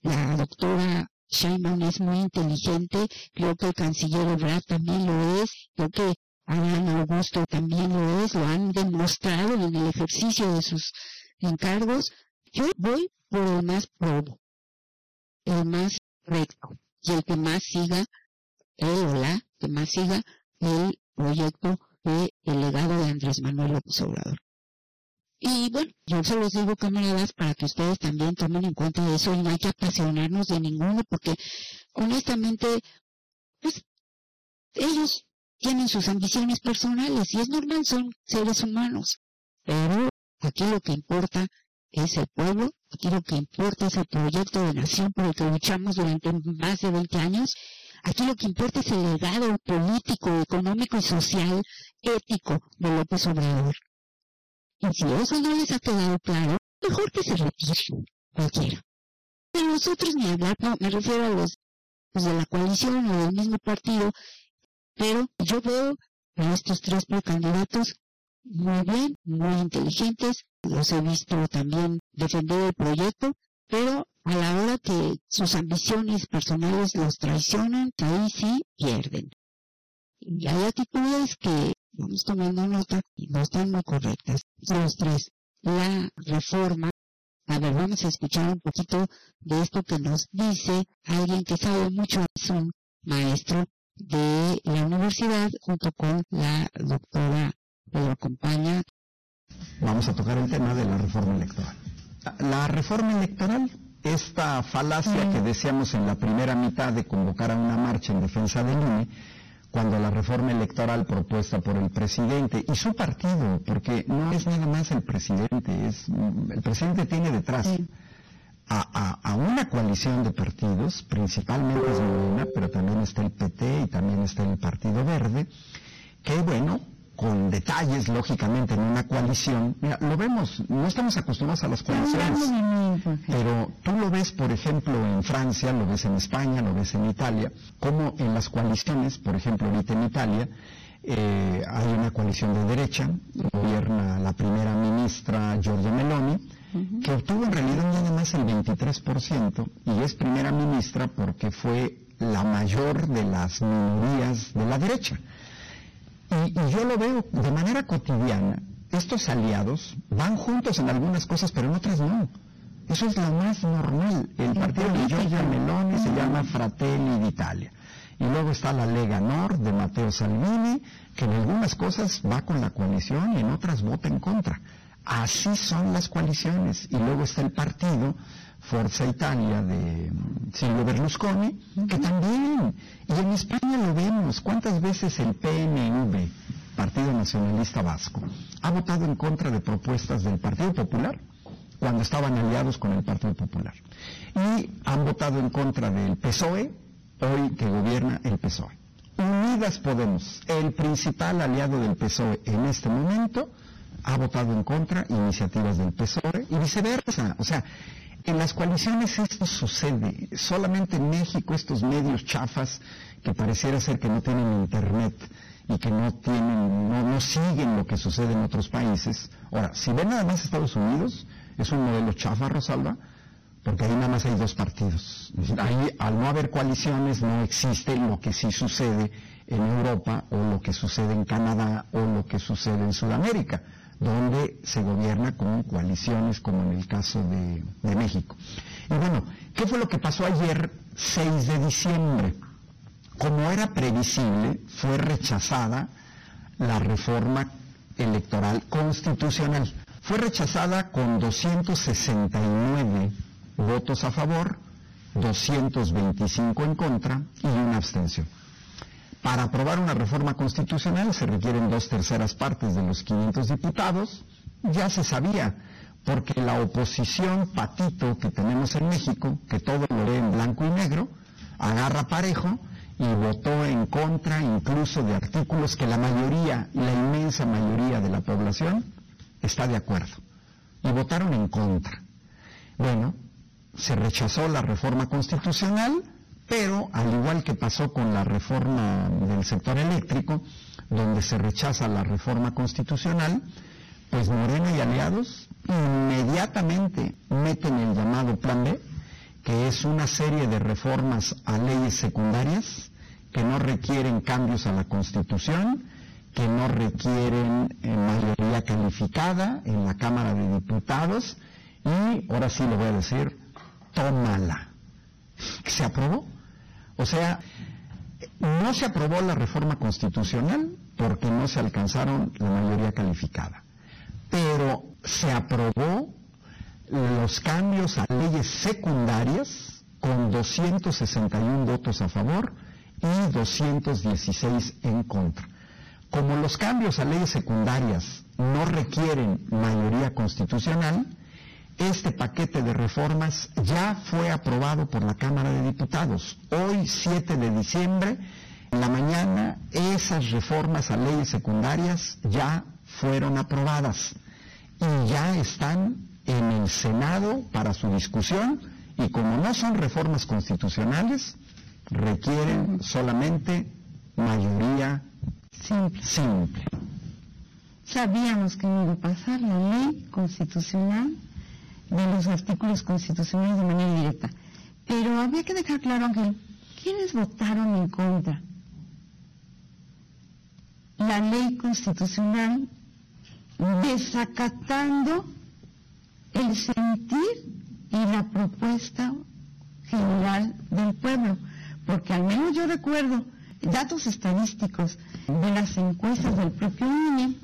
la doctora Sheinbaum es muy inteligente, creo que el canciller Ebrard también lo es, creo que Adán Augusto también lo es, lo han demostrado en el ejercicio de sus encargos. Yo voy por el más probo, el más recto y el que más siga, él o la que más siga el proyecto de el legado de Andrés Manuel López Obrador. Y bueno, yo se los digo, camaradas, para que ustedes también tomen en cuenta eso y no hay que apasionarnos de ninguno, porque honestamente, pues, ellos tienen sus ambiciones personales y es normal, son seres humanos. Pero aquí lo que importa es el pueblo, aquí lo que importa es el proyecto de nación por el que luchamos durante más de 20 años. Aquí lo que importa es el legado político, económico y social, ético de López Obrador. Y si eso no les ha quedado claro, mejor que se retiren, cualquiera. De nosotros ni hablar, no, me refiero a los, de la coalición o del mismo partido, pero yo veo a estos tres precandidatos muy bien, muy inteligentes, los he visto también defender el proyecto, pero a la hora que sus ambiciones personales los traicionan, ahí sí pierden. Y hay actitudes que vamos tomando nota y no están muy correctas. Los tres. La reforma. A ver, vamos a escuchar un poquito de esto que nos dice alguien que sabe mucho, es un maestro de la universidad junto con la doctora que lo acompaña. Vamos a tocar el tema de la reforma electoral. La reforma electoral, esta falacia que decíamos en la primera mitad de convocar a una marcha en defensa del INE, cuando la reforma electoral propuesta por el presidente y su partido, porque no es nada más el presidente, es el presidente tiene detrás a, una coalición de partidos, principalmente es Morena, pero también está el PT y también está el Partido Verde, que bueno, con detalles, lógicamente, en una coalición. Mira, lo vemos, no estamos acostumbrados a las coaliciones, pero tú lo ves, por ejemplo, en Francia, lo ves en España, lo ves en Italia, como en las coaliciones, por ejemplo, ahorita en Italia, eh, hay una coalición de derecha, gobierna la primera ministra Giorgia Meloni, que obtuvo en realidad nada más el 23%, y es primera ministra porque fue la mayor de las minorías de la derecha. Y, yo lo veo de manera cotidiana. Estos aliados van juntos en algunas cosas, pero en otras no. Eso es lo más normal. El partido de Giorgia Meloni se llama Fratelli d'Italia. Y luego está la Lega Nord de Matteo Salvini, que en algunas cosas va con la coalición y en otras vota en contra. Así son las coaliciones. Y luego está el partido Forza Italia de Silvio Berlusconi, que también, y en España lo vemos, ¿cuántas veces el PNV, Partido Nacionalista Vasco, ha votado en contra de propuestas del Partido Popular cuando estaban aliados con el Partido Popular? Y han votado en contra del PSOE, hoy que gobierna el PSOE. Unidas Podemos, el principal aliado del PSOE en este momento, ha votado en contra iniciativas del PSOE y viceversa. O sea, en las coaliciones esto sucede. Solamente en México estos medios chafas que pareciera ser que no tienen internet y que no tienen, no, siguen lo que sucede en otros países. Ahora, si ven nada más Estados Unidos, es un modelo chafa, Rosalba, porque ahí nada más hay dos partidos. Ahí, al no haber coaliciones, no existe lo que sí sucede en Europa, o lo que sucede en Canadá, o lo que sucede en Sudamérica donde se gobierna con coaliciones como en el caso de, México. Y bueno, ¿qué fue lo que pasó ayer 6 de diciembre? Como era previsible, fue rechazada la reforma electoral constitucional. Fue rechazada con 269 votos a favor, 225 en contra y una abstención. Para aprobar una reforma constitucional se requieren dos terceras partes de los 500 diputados. Ya se sabía, porque la oposición patito que tenemos en México, que todo lo lee en blanco y negro, agarra parejo y votó en contra incluso de artículos que la mayoría, la inmensa mayoría de la población está de acuerdo. Y votaron en contra. Bueno, se rechazó la reforma constitucional, pero al igual que pasó con la reforma del sector eléctrico, donde se rechaza la reforma constitucional, pues Morena y aliados inmediatamente meten el llamado Plan B, que es una serie de reformas a leyes secundarias que no requieren cambios a la Constitución, que no requieren eh, mayoría calificada en la Cámara de Diputados y, ahora sí lo voy a decir, tómala. ¿Se aprobó? O sea, no se aprobó la reforma constitucional porque no se alcanzaron la mayoría calificada, pero se aprobó los cambios a leyes secundarias con 261 votos a favor y 216 en contra. Como los cambios a leyes secundarias no requieren mayoría constitucional, este paquete de reformas ya fue aprobado por la Cámara de Diputados. Hoy, 7 de diciembre, en la mañana, esas reformas a leyes secundarias ya fueron aprobadas y ya están en el Senado para su discusión y como no son reformas constitucionales, requieren solamente mayoría simple. simple. Sabíamos que iba a pasar la ley constitucional de los artículos constitucionales de manera directa. Pero había que dejar claro, Ángel, ¿quiénes votaron en contra? La ley constitucional desacatando el sentir y la propuesta general del pueblo. Porque al menos yo recuerdo datos estadísticos de las encuestas del propio INE,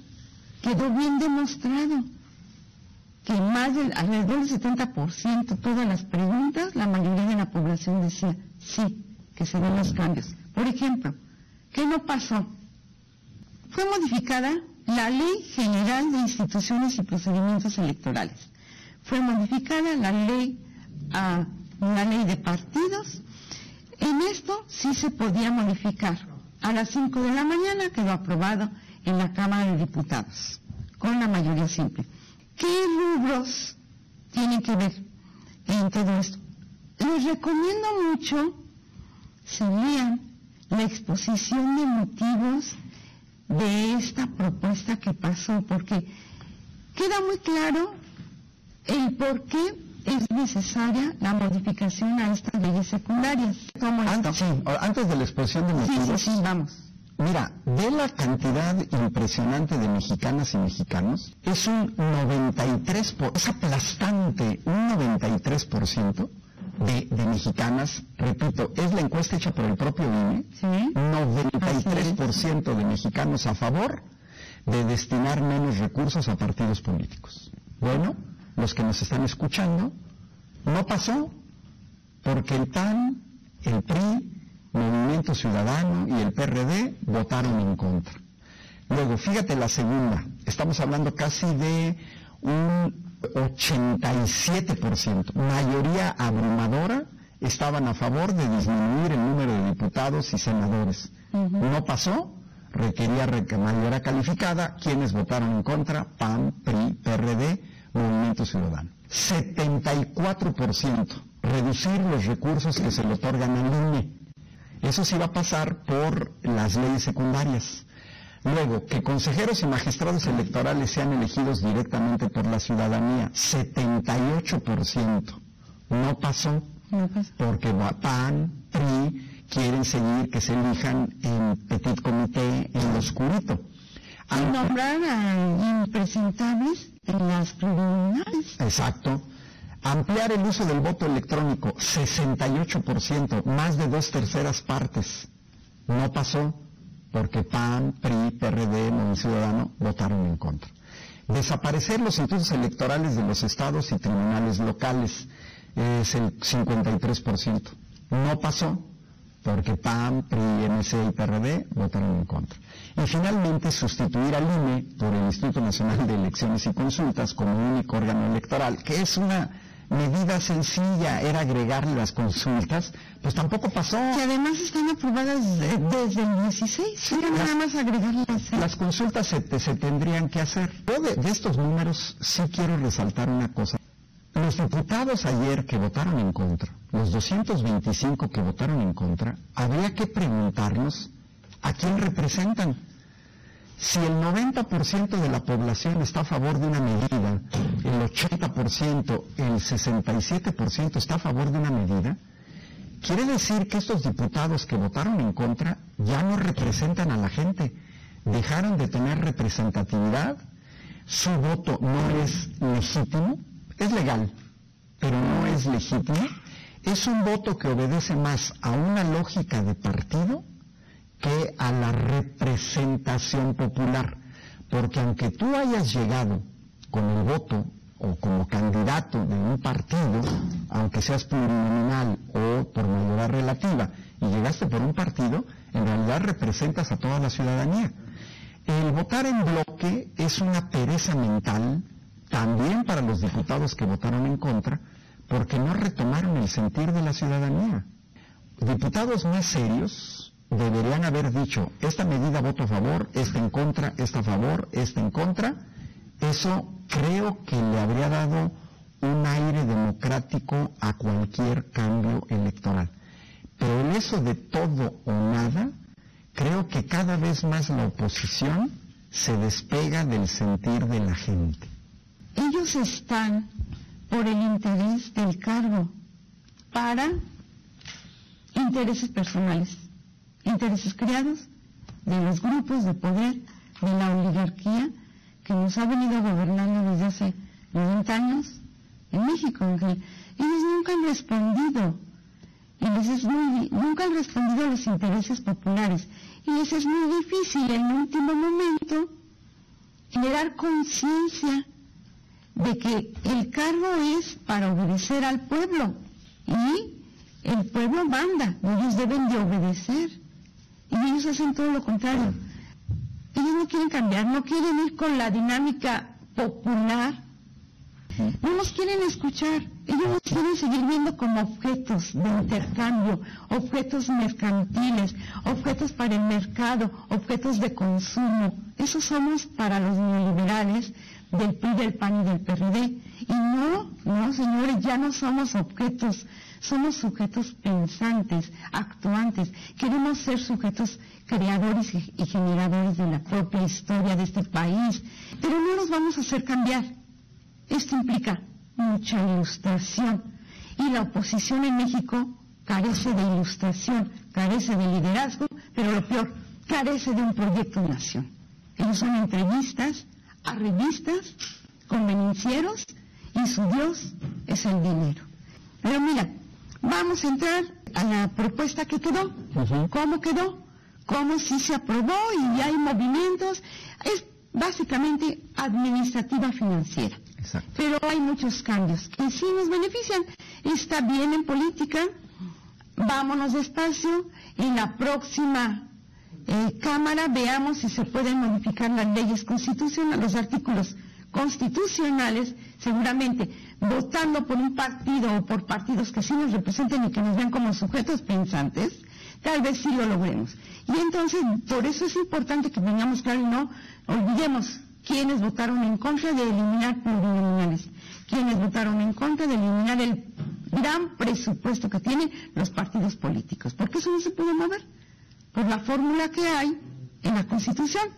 quedó bien demostrado que más del alrededor del 70% todas las preguntas, la mayoría de la población decía sí, que se ven los cambios. Por ejemplo, ¿qué no pasó? Fue modificada la Ley General de Instituciones y Procedimientos Electorales. Fue modificada la ley, a la ley de partidos. En esto sí se podía modificar. A las 5 de la mañana quedó aprobado en la Cámara de Diputados, con la mayoría simple. ¿Qué rubros tienen que ver en todo esto? Les recomiendo mucho se lean la exposición de motivos de esta propuesta que pasó, porque queda muy claro el por qué es necesaria la modificación a estas leyes secundarias. Antes, antes de la exposición de motivos. sí, vamos. Mira, de la cantidad impresionante de mexicanas y mexicanos, es un 93%, por, es aplastante, un 93% de, de, mexicanas, repito, es la encuesta hecha por el propio INE, ¿Sí? 93% de mexicanos a favor de destinar menos recursos a partidos políticos. Bueno, los que nos están escuchando, no pasó porque el PAN, el PRI, Movimiento Ciudadano y el PRD votaron en contra. Luego, fíjate la segunda, estamos hablando casi de un 87%, mayoría abrumadora estaban a favor de disminuir el número de diputados y senadores. No pasó, requería mayoría calificada, quienes votaron en contra, PAN, PRI, PRD, Movimiento Ciudadano. 74%, reducir los recursos que se le otorgan al INE. Eso sí va a pasar por las leyes secundarias. Luego, que consejeros y magistrados electorales sean elegidos directamente por la ciudadanía, 78%. No pasó, no pasó. porque PAN, PRI quieren seguir que se elijan en petit comité en lo oscurito. Y nombrar a impresentables en las preliminares. Exacto. Ampliar el uso del voto electrónico, 68%, más de dos terceras partes. No pasó porque PAN, PRI, PRD, Movimiento Ciudadano votaron en contra. Desaparecer los institutos electorales de los estados y tribunales locales es el 53%. No pasó porque PAN, PRI, MC y PRD votaron en contra. Y finalmente sustituir al INE por el Instituto Nacional de Elecciones y Consultas como único órgano electoral, que es una medida sencilla era agregarle las consultas, pues tampoco pasó. Que además están aprobadas desde el 16, era nada más agregarlas. Las consultas se, tendrían que hacer. Yo de, estos números sí quiero resaltar una cosa. Los diputados ayer que votaron en contra, los 225 que votaron en contra, habría que preguntarnos a quién representan. Si el 90% de la población está a favor de una medida, el 80%, el 67% está a favor de una medida, quiere decir que estos diputados que votaron en contra ya no representan a la gente, dejaron de tener representatividad, su voto no es legítimo, es legal, pero no es legítimo, es un voto que obedece más a una lógica de partido que a la representación popular. Porque aunque tú hayas llegado con el voto o como candidato de un partido, aunque seas plurinominal o por mayoría relativa, y llegaste por un partido, en realidad representas a toda la ciudadanía. El votar en bloque es una pereza mental también para los diputados que votaron en contra, porque no retomaron el sentir de la ciudadanía. Diputados más serios deberían haber dicho, esta medida voto a favor, esta en contra, esta a favor, esta en contra. Eso creo que le habría dado un aire democrático a cualquier cambio electoral. Pero en eso de todo o nada, creo que cada vez más la oposición se despega del sentir de la gente. Ellos están por el interés del cargo para intereses personales, intereses creados de los grupos de poder, de la oligarquía que nos ha venido gobernando desde hace 90 años en México. Ellos nunca han respondido, y les es muy, nunca han respondido a los intereses populares, y les es muy difícil en último momento generar conciencia de que el cargo es para obedecer al pueblo. Y el pueblo manda, ellos deben de obedecer y ellos hacen todo lo contrario. Ellos no quieren cambiar, no quieren ir con la dinámica popular, no nos quieren escuchar, ellos nos quieren seguir viendo como objetos de intercambio, objetos mercantiles, objetos para el mercado, objetos de consumo. Eso somos para los neoliberales del PRI, del PAN y del PRD. Y no, no, señores, ya no somos objetos, somos sujetos pensantes, actuantes. Queremos ser sujetos creadores y generadores de la propia historia de este país. Pero no nos vamos a hacer cambiar. Esto implica mucha ilustración. Y la oposición en México carece de ilustración, carece de liderazgo, pero lo peor, carece de un proyecto de nación. Ellos son entrevistas, a revistas, convenencieros y su Dios es el dinero. Pero mira, vamos a entrar a la propuesta que quedó. ¿Cómo quedó? ¿Cómo si se aprobó y hay movimientos? Es básicamente administrativa financiera. Pero hay muchos cambios que sí nos benefician. Está bien en política, vámonos despacio. En la próxima eh, Cámara veamos si se pueden modificar las leyes constitucionales, los artículos constitucionales, seguramente votando por un partido o por partidos que sí nos representen y que nos vean como sujetos pensantes, tal vez sí lo logremos. Y entonces, por eso es importante que tengamos claro y no olvidemos quienes votaron en contra de eliminar plurinominales, quienes votaron en contra de eliminar el gran presupuesto que tienen los partidos políticos, porque eso no se puede mover por la fórmula que hay en la Constitución.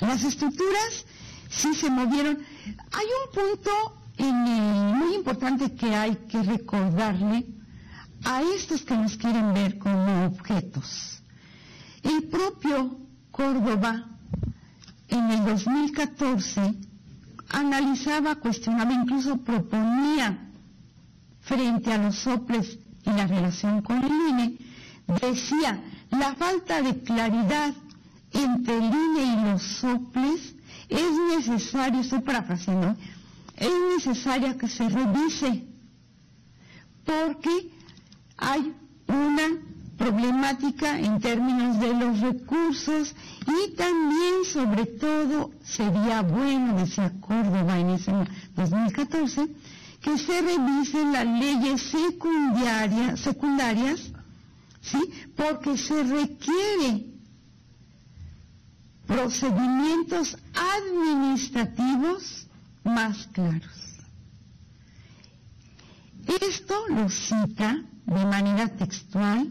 Las estructuras sí se movieron. Hay un punto muy importante que hay que recordarle a estos que nos quieren ver como objetos. El propio Córdoba en el 2014 analizaba, cuestionaba, incluso proponía frente a los soples y la relación con el INE, decía, la falta de claridad entre el INE y los soples es necesario, estoy parafraseando, es necesaria que se revise porque hay una problemática en términos de los recursos y también sobre todo sería bueno, decía Córdoba en ese 2014, que se revisen las leyes secundarias ¿sí? Porque se requiere procedimientos administrativos más claros. Esto lo cita de manera textual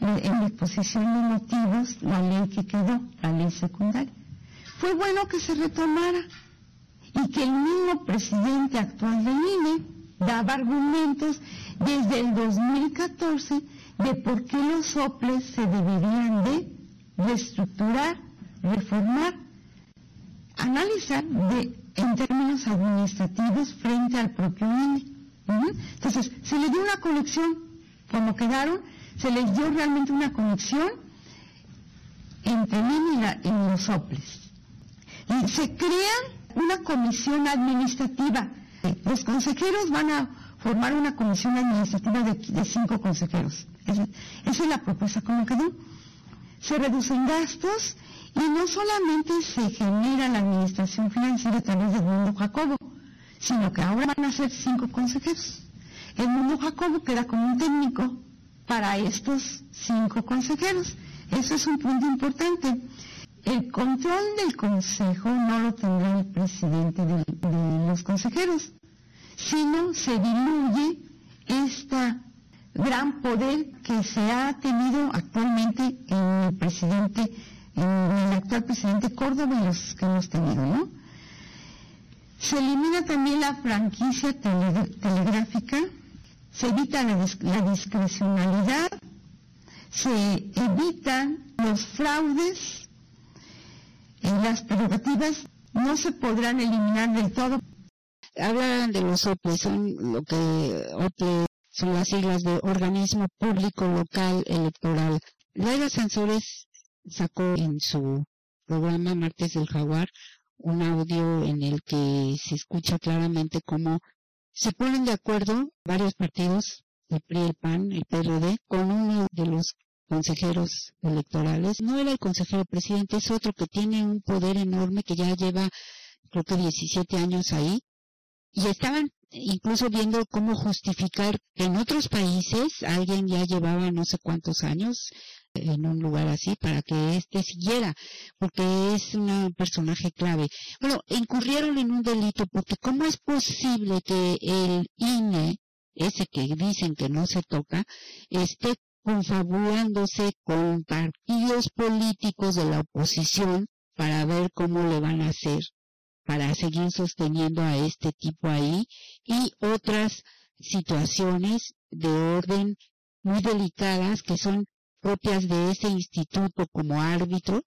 en la exposición de motivos la ley que quedó, la ley secundaria. Fue bueno que se retomara y que el mismo presidente actual del INE daba argumentos desde el 2014 de por qué los soples se deberían de reestructurar reformar, analizar de, en términos administrativos frente al propio INE. Entonces, se le dio una conexión, como quedaron, se les dio realmente una conexión entre INE y, los soples. Y se crea una comisión administrativa. Los consejeros van a formar una comisión administrativa de, cinco consejeros. Esa, esa, es la propuesta como quedó. Se reducen gastos y no solamente se genera la administración financiera a través del mundo Jacobo, sino que ahora van a ser cinco consejeros. El mundo Jacobo queda como un técnico para estos cinco consejeros. Eso es un punto importante. El control del consejo no lo tendrá el presidente de, los consejeros, sino se diluye este gran poder que se ha tenido actualmente en el presidente en el actual presidente Córdoba y los que hemos tenido, ¿no? Se elimina también la franquicia telegráfica, se evita la, discrecionalidad, se evitan los fraudes, y las prerrogativas no se podrán eliminar del todo. Hablan de los OPE, son lo que son las siglas de Organismo Público Local Electoral. Laira Sansores sacó en su programa Martes del Jaguar un audio en el que se escucha claramente cómo se ponen de acuerdo varios partidos, el PRI, el PAN, el PRD, con uno de los consejeros electorales. No era el consejero presidente, es otro que tiene un poder enorme que ya lleva creo que 17 años ahí. Y estaban incluso viendo cómo justificar que en otros países alguien ya llevaba no sé cuántos años en un lugar así para que éste siguiera, porque es un personaje clave. Bueno, incurrieron en un delito porque ¿cómo es posible que el INE, ese que dicen que no se toca, esté confabulándose con partidos políticos de la oposición para ver cómo le van a hacer para seguir sosteniendo a este tipo ahí y otras situaciones de orden muy delicadas que son propias de ese instituto como árbitro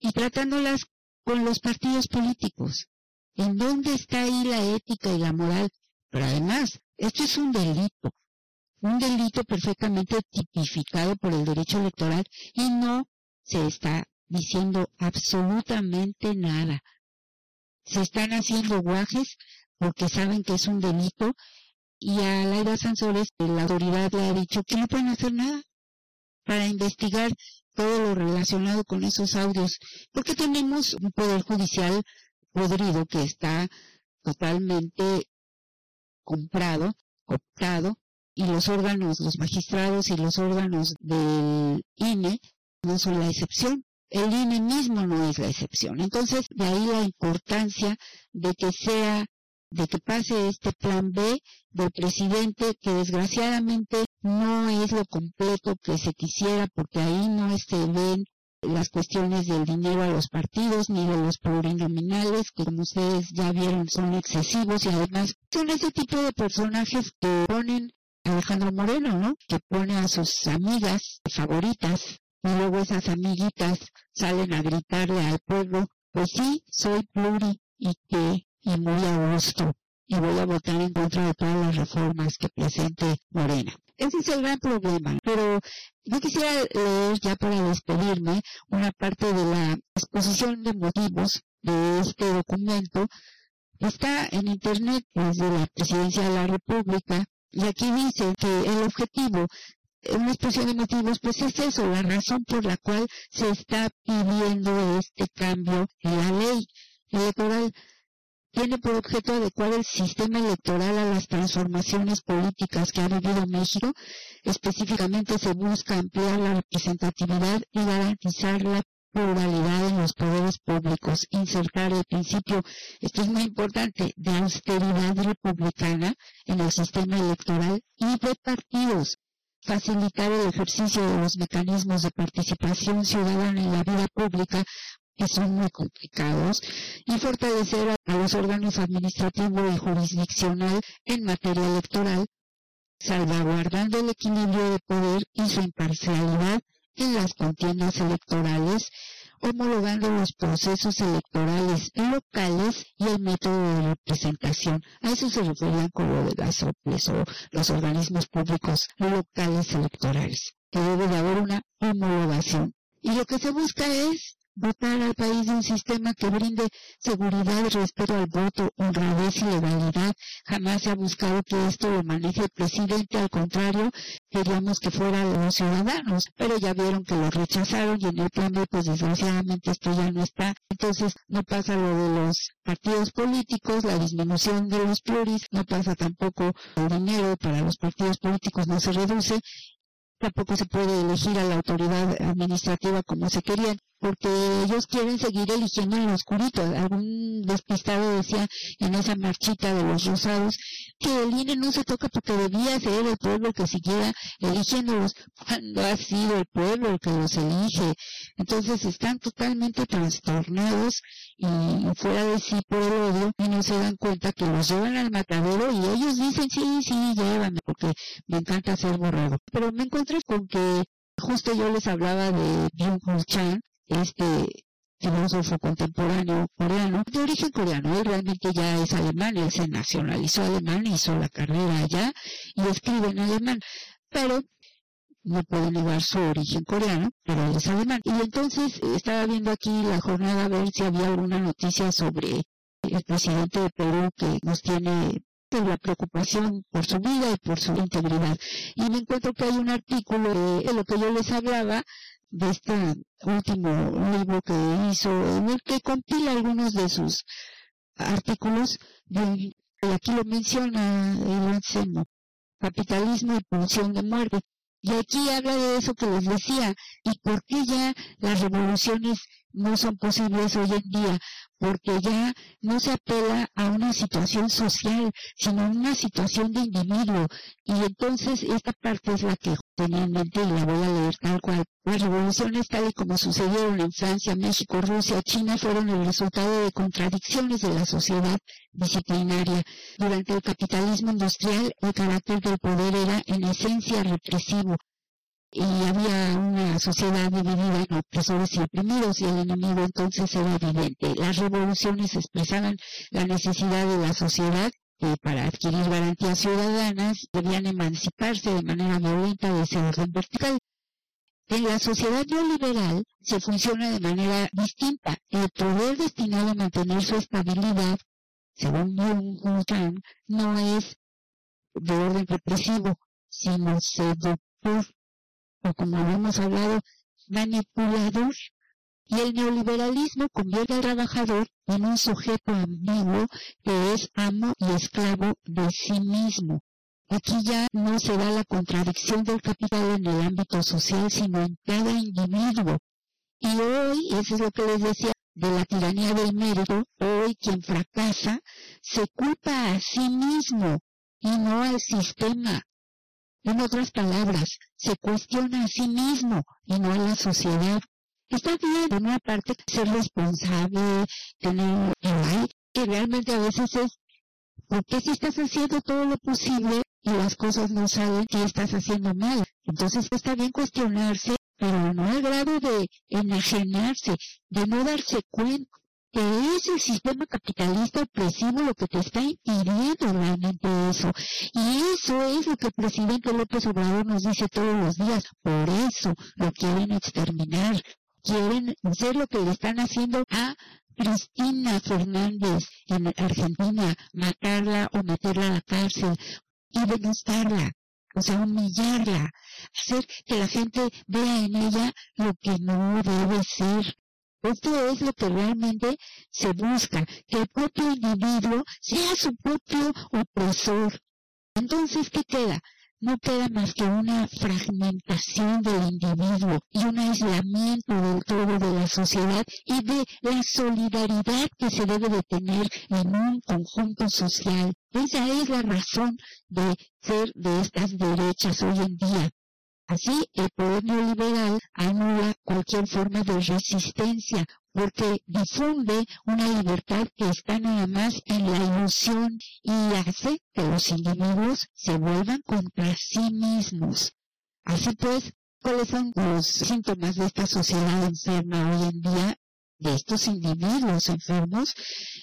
y tratándolas con los partidos políticos. ¿En dónde está ahí la ética y la moral? Pero además, esto es un delito, un delito perfectamente tipificado por el derecho electoral y no se está diciendo absolutamente nada. Se están haciendo guajes porque saben que es un delito y a Laida Sansores la autoridad le ha dicho que no pueden hacer nada para investigar todo lo relacionado con esos audios, porque tenemos un poder judicial podrido que está totalmente comprado, cooptado, y los órganos, los magistrados y los órganos del INE no son la excepción. El INE mismo no es la excepción. Entonces, de ahí la importancia de que sea de que pase este plan B del presidente que desgraciadamente no es lo completo que se quisiera porque ahí no se ven las cuestiones del dinero a los partidos ni de los plurinominales que como ustedes ya vieron son excesivos y además son ese tipo de personajes que ponen Alejandro Moreno, ¿no? Que pone a sus amigas favoritas y luego esas amiguitas salen a gritarle al pueblo, pues sí, soy pluri y que y muy a gusto y voy a votar en contra de todas las reformas que presente Morena. Ese es el gran problema, pero yo quisiera leer ya para despedirme una parte de la exposición de motivos de este documento. Está en Internet desde la Presidencia de la República y aquí dice que el objetivo una exposición de motivos, pues es eso, la razón por la cual se está pidiendo este cambio en la ley electoral tiene por objeto adecuar el sistema electoral a las transformaciones políticas que ha vivido México. Específicamente se busca ampliar la representatividad y garantizar la pluralidad en los poderes públicos, insertar el principio, esto es muy importante, de austeridad republicana en el sistema electoral y de partidos, facilitar el ejercicio de los mecanismos de participación ciudadana en la vida pública que son muy complicados, y fortalecer a, los órganos administrativo y jurisdiccional en materia electoral, salvaguardando el equilibrio de poder y su imparcialidad en las contiendas electorales, homologando los procesos electorales locales y el método de representación. A eso se referían con lo de las OPLES o los organismos públicos locales electorales, que debe de haber una homologación. Y lo que se busca es dotar al país de un sistema que brinde seguridad y respeto al voto, honradez y legalidad. Jamás se ha buscado que esto lo maneje el presidente, al contrario, queríamos que fueran los ciudadanos, pero ya vieron que lo rechazaron y en el plan pues desgraciadamente esto ya no está. Entonces no pasa lo de los partidos políticos, la disminución de los pluris, no pasa tampoco el dinero para los partidos políticos no se reduce tampoco se puede elegir a la autoridad administrativa como se querían porque ellos quieren seguir eligiendo en lo oscurito. Algún despistado decía en esa marchita de los rosados que el INE no se toca porque debía ser el pueblo que siguiera eligiéndolos cuando ha sido el pueblo el que los elige. Entonces están totalmente trastornados y fuera de sí por el odio y no se dan cuenta que los llevan al matadero y ellos dicen sí, sí, llévame porque me encanta ser borrado. Pero me encontré con que justo yo les hablaba de Byung-Chul Chan, este filósofo contemporáneo coreano, de origen coreano, él realmente ya es alemán, él se nacionalizó alemán, hizo la carrera allá y escribe en alemán, pero no puede negar su origen coreano, pero él es alemán. Y entonces estaba viendo aquí la jornada a ver si había alguna noticia sobre el presidente de Perú que nos tiene la preocupación por su vida y por su integridad. Y me encuentro que hay un artículo de lo que yo les hablaba de este último libro que hizo, en el que compila algunos de sus artículos, y aquí lo menciona el Anselmo, capitalismo y pulsión de muerte. Y aquí habla de eso que les decía, y por qué ya las revoluciones no son posibles hoy en día, porque ya no se apela a una situación social, sino a una situación de individuo. Y entonces esta parte es la que tenía en mente y la voy a leer tal cual. Las revoluciones tal y como sucedieron en Francia, México, Rusia, China fueron el resultado de contradicciones de la sociedad disciplinaria. Durante el capitalismo industrial, el carácter del poder era en esencia represivo y había una sociedad dividida en opresores y oprimidos y el enemigo entonces era evidente. Las revoluciones expresaban la necesidad de la sociedad que para adquirir garantías ciudadanas debían emanciparse de manera violenta de ese orden vertical. En la sociedad neoliberal se funciona de manera distinta. El poder destinado a mantener su estabilidad, según Jung no es de orden represivo, sino seductor o como hemos hablado, manipulador. Y el neoliberalismo convierte al trabajador en un sujeto ambiguo que es amo y esclavo de sí mismo. Aquí ya no se da la contradicción del capital en el ámbito social, sino en cada individuo. Y hoy, eso es lo que les decía, de la tiranía del mérito, hoy quien fracasa se culpa a sí mismo y no al sistema. En otras palabras, se cuestiona a sí mismo y no a la sociedad. Está bien, por una parte, ser responsable, tener el que realmente a veces es, ¿por qué si estás haciendo todo lo posible y las cosas no salen si estás haciendo mal? Entonces está bien cuestionarse, pero no al grado de enajenarse, de no darse cuenta que es el sistema capitalista opresivo lo que te está impidiendo realmente eso. Y eso es lo que el presidente López Obrador nos dice todos los días. Por eso lo quieren exterminar. Quieren hacer lo que le están haciendo a Cristina Fernández en Argentina, matarla o meterla a la cárcel y denostarla, o sea, humillarla, hacer que la gente vea en ella lo que no debe ser. Esto es lo que realmente se busca, que el propio individuo sea su propio opresor. Entonces, ¿qué queda? No queda más que una fragmentación del individuo y un aislamiento del todo de la sociedad y de la solidaridad que se debe de tener en un conjunto social. Esa es la razón de ser de estas derechas hoy en día. Así, el poder neoliberal anula cualquier forma de resistencia porque difunde una libertad que está nada más en la ilusión y hace que los individuos se vuelvan contra sí mismos. Así pues, ¿Cuáles son los síntomas de esta sociedad enferma hoy en día? de estos individuos enfermos,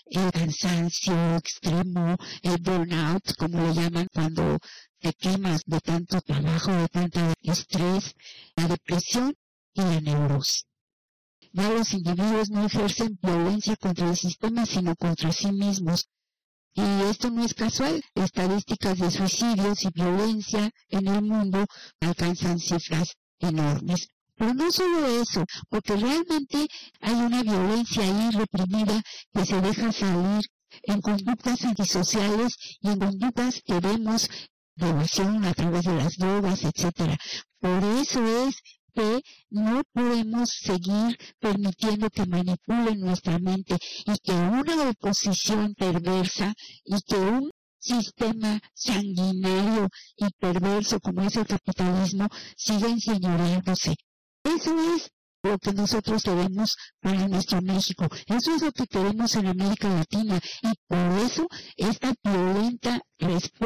el cansancio extremo, el burnout, como le llaman cuando te quemas de tanto trabajo, de tanto estrés, la depresión y la neurosis. Ya los individuos no ejercen violencia contra el sistema, sino contra sí mismos. Y esto no es casual. Estadísticas de suicidios y violencia en el mundo alcanzan cifras enormes. Pero no solo eso, porque realmente hay una violencia ahí reprimida que se deja salir en conductas antisociales y en conductas que vemos relación a través de las drogas, etcétera. Por eso es que no podemos seguir permitiendo que manipulen nuestra mente y que una oposición perversa y que un sistema sanguinario y perverso como es el capitalismo siga enseñoreándose. Eso es lo que nosotros queremos para nuestro México. Eso es lo que queremos en América Latina. Y por eso esta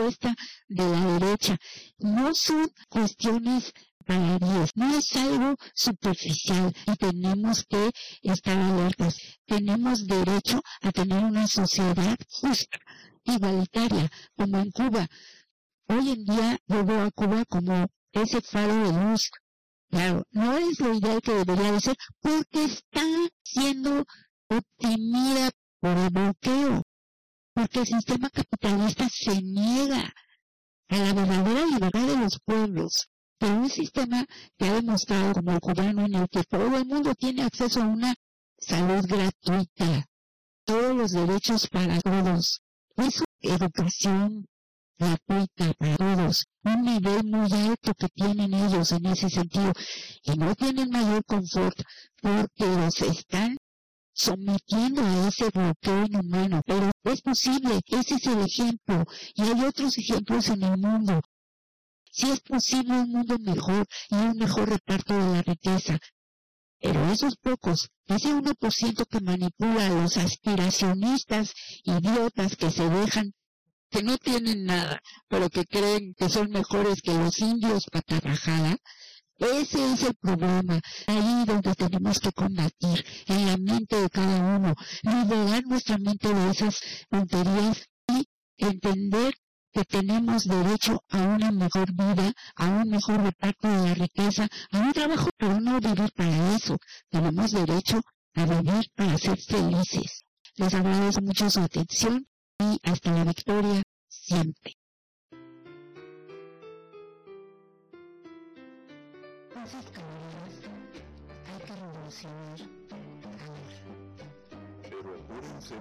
respuesta de la derecha no son cuestiones baladíes, no es algo superficial y tenemos que estar alertas. Tenemos derecho a tener una sociedad justa, igualitaria, como en Cuba. Hoy en día yo veo a Cuba como ese faro de luz Claro, no es lo ideal que debería de ser porque está siendo optimida por el bloqueo. Porque el sistema capitalista se niega a la verdadera libertad de los pueblos. Pero un sistema que ha demostrado como el cubano en el que todo el mundo tiene acceso a una salud gratuita, todos los derechos para todos, eso, educación, gratuita para todos, un nivel muy alto que tienen ellos en ese sentido y no tienen mayor confort porque los están sometiendo a ese bloqueo inhumano, pero es posible, ese es el ejemplo. Y hay otros ejemplos en el mundo. Si es posible un mundo mejor y un mejor reparto de la riqueza, pero esos pocos, ese 1% que manipula a los aspiracionistas idiotas que se dejan que no tienen nada, pero que creen que son mejores que los indios patarrajada, ese es el problema, ahí donde tenemos que combatir, en la mente de cada uno, liberar nuestra mente de esas tonterías y entender que tenemos derecho a una mejor vida, a un mejor reparto de la riqueza, a un trabajo, pero no vivir para eso. Tenemos derecho a vivir para ser felices. Les agradezco mucho su atención y hasta la victoria siempre. Esas calorías hay que revolucionar ahora. Pero apúrense